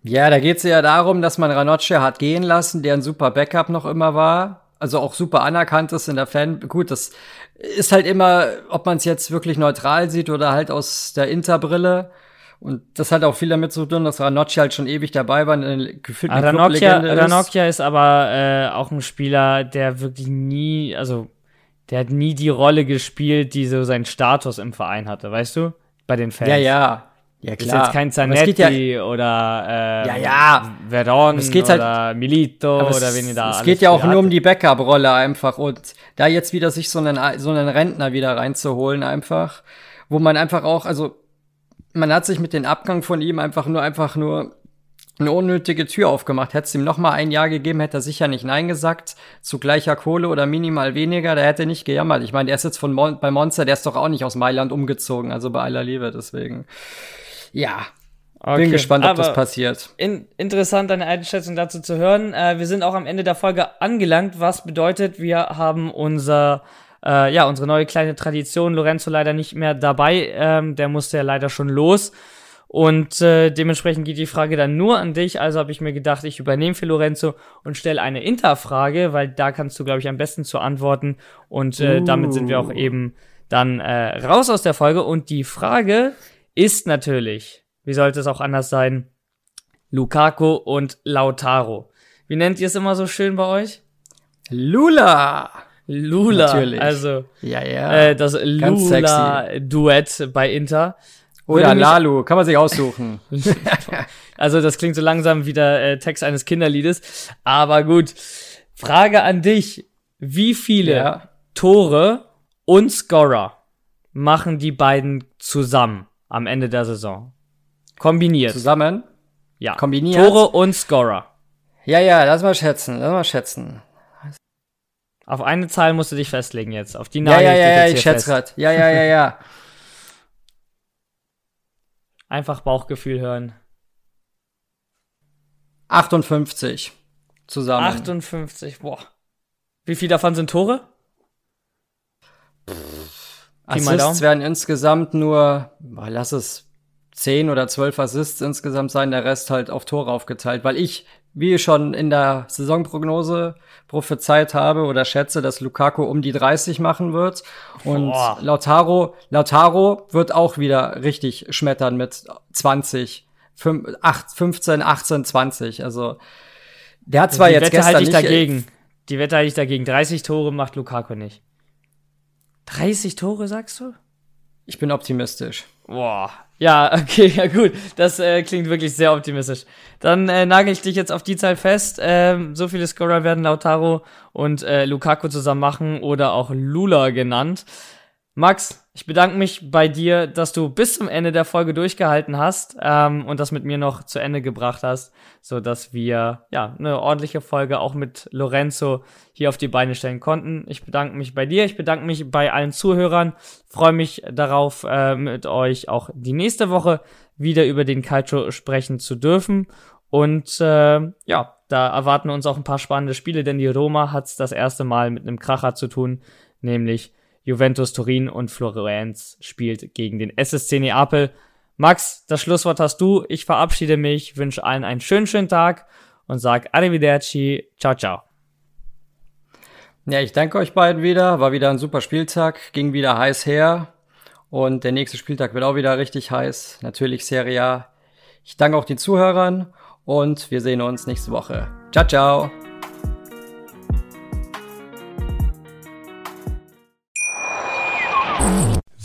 Ja, da geht's ja darum, dass man Ranocchia hat gehen lassen, der ein super Backup noch immer war also auch super anerkannt ist in der Fan. Gut, das ist halt immer, ob man es jetzt wirklich neutral sieht oder halt aus der Interbrille. Und das hat auch viel damit zu tun, dass Ranocchia halt schon ewig dabei war. Eine gefühlte ah, Ranocchia, ist. Ranocchia ist aber äh, auch ein Spieler, der wirklich nie, also der hat nie die Rolle gespielt, die so seinen Status im Verein hatte, weißt du? Bei den Fans. Ja, ja. Ja, klar. Ist jetzt kein Zanetti ja, oder äh, ja, ja. Veron es geht halt, oder Milito oder wen ihr da Es geht ja auch nur um die Backup-Rolle einfach und da jetzt wieder sich so einen, so einen Rentner wieder reinzuholen einfach, wo man einfach auch, also man hat sich mit dem Abgang von ihm einfach nur, einfach nur eine unnötige Tür aufgemacht. Hätte es ihm noch mal ein Jahr gegeben, hätte er sicher nicht Nein gesagt. Zu gleicher Kohle oder minimal weniger, der hätte nicht gejammert. Ich meine, der ist jetzt von Mon bei Monster, der ist doch auch nicht aus Mailand umgezogen, also bei aller Liebe, deswegen. Ja. Okay. Bin gespannt, ob Aber das passiert. In, interessant, deine Einschätzung dazu zu hören. Äh, wir sind auch am Ende der Folge angelangt, was bedeutet, wir haben unser äh, ja, unsere neue kleine Tradition. Lorenzo leider nicht mehr dabei. Ähm, der musste ja leider schon los. Und äh, dementsprechend geht die Frage dann nur an dich. Also habe ich mir gedacht, ich übernehme für Lorenzo und stelle eine Interfrage, weil da kannst du, glaube ich, am besten zu antworten. Und äh, uh. damit sind wir auch eben dann äh, raus aus der Folge. Und die Frage ist natürlich, wie sollte es auch anders sein, Lukaku und Lautaro. Wie nennt ihr es immer so schön bei euch? Lula. Lula. Natürlich. Also ja, ja. Äh, das Lula-Duett bei Inter. Oder Lalu, kann man sich aussuchen. also das klingt so langsam wie der äh, Text eines Kinderliedes. Aber gut, Frage an dich. Wie viele ja. Tore und Scorer machen die beiden zusammen? Am Ende der Saison. Kombiniert. Zusammen? Ja. Kombiniert. Tore und Scorer. Ja, ja, lass mal schätzen, lass mal schätzen. Auf eine Zahl musst du dich festlegen jetzt. Auf die Nagel Ja, ja, ja, ich schätze grad. Ja, ja, ja, ja. Einfach Bauchgefühl hören. 58 zusammen. 58, boah. Wie viel davon sind Tore? Assists werden insgesamt nur, lass es 10 oder 12 Assists insgesamt sein, der Rest halt auf Tore aufgeteilt, weil ich, wie schon in der Saisonprognose prophezeit habe oder schätze, dass Lukaku um die 30 machen wird und Boah. Lautaro, Lautaro wird auch wieder richtig schmettern mit 20, 5, 8, 15, 18, 20, also der hat zwar die jetzt Wette gestern halte ich nicht, dagegen. Die Wette halte ich dagegen. 30 Tore macht Lukaku nicht. 30 Tore, sagst du? Ich bin optimistisch. Boah. Ja, okay, ja gut. Das äh, klingt wirklich sehr optimistisch. Dann äh, nagel ich dich jetzt auf die Zahl fest. Ähm, so viele Scorer werden Lautaro und äh, Lukaku zusammen machen oder auch Lula genannt. Max, ich bedanke mich bei dir, dass du bis zum Ende der Folge durchgehalten hast ähm, und das mit mir noch zu Ende gebracht hast, so dass wir ja eine ordentliche Folge auch mit Lorenzo hier auf die Beine stellen konnten. Ich bedanke mich bei dir, ich bedanke mich bei allen Zuhörern, freue mich darauf, äh, mit euch auch die nächste Woche wieder über den Calcio sprechen zu dürfen. Und äh, ja, da erwarten uns auch ein paar spannende Spiele, denn die Roma hat es das erste Mal mit einem Kracher zu tun, nämlich Juventus Turin und Florenz spielt gegen den SSC Neapel. Max, das Schlusswort hast du. Ich verabschiede mich, wünsche allen einen schönen, schönen Tag und sag Arrivederci. Ciao, ciao. Ja, ich danke euch beiden wieder. War wieder ein super Spieltag, ging wieder heiß her. Und der nächste Spieltag wird auch wieder richtig heiß. Natürlich Serie A. Ich danke auch den Zuhörern und wir sehen uns nächste Woche. Ciao, ciao.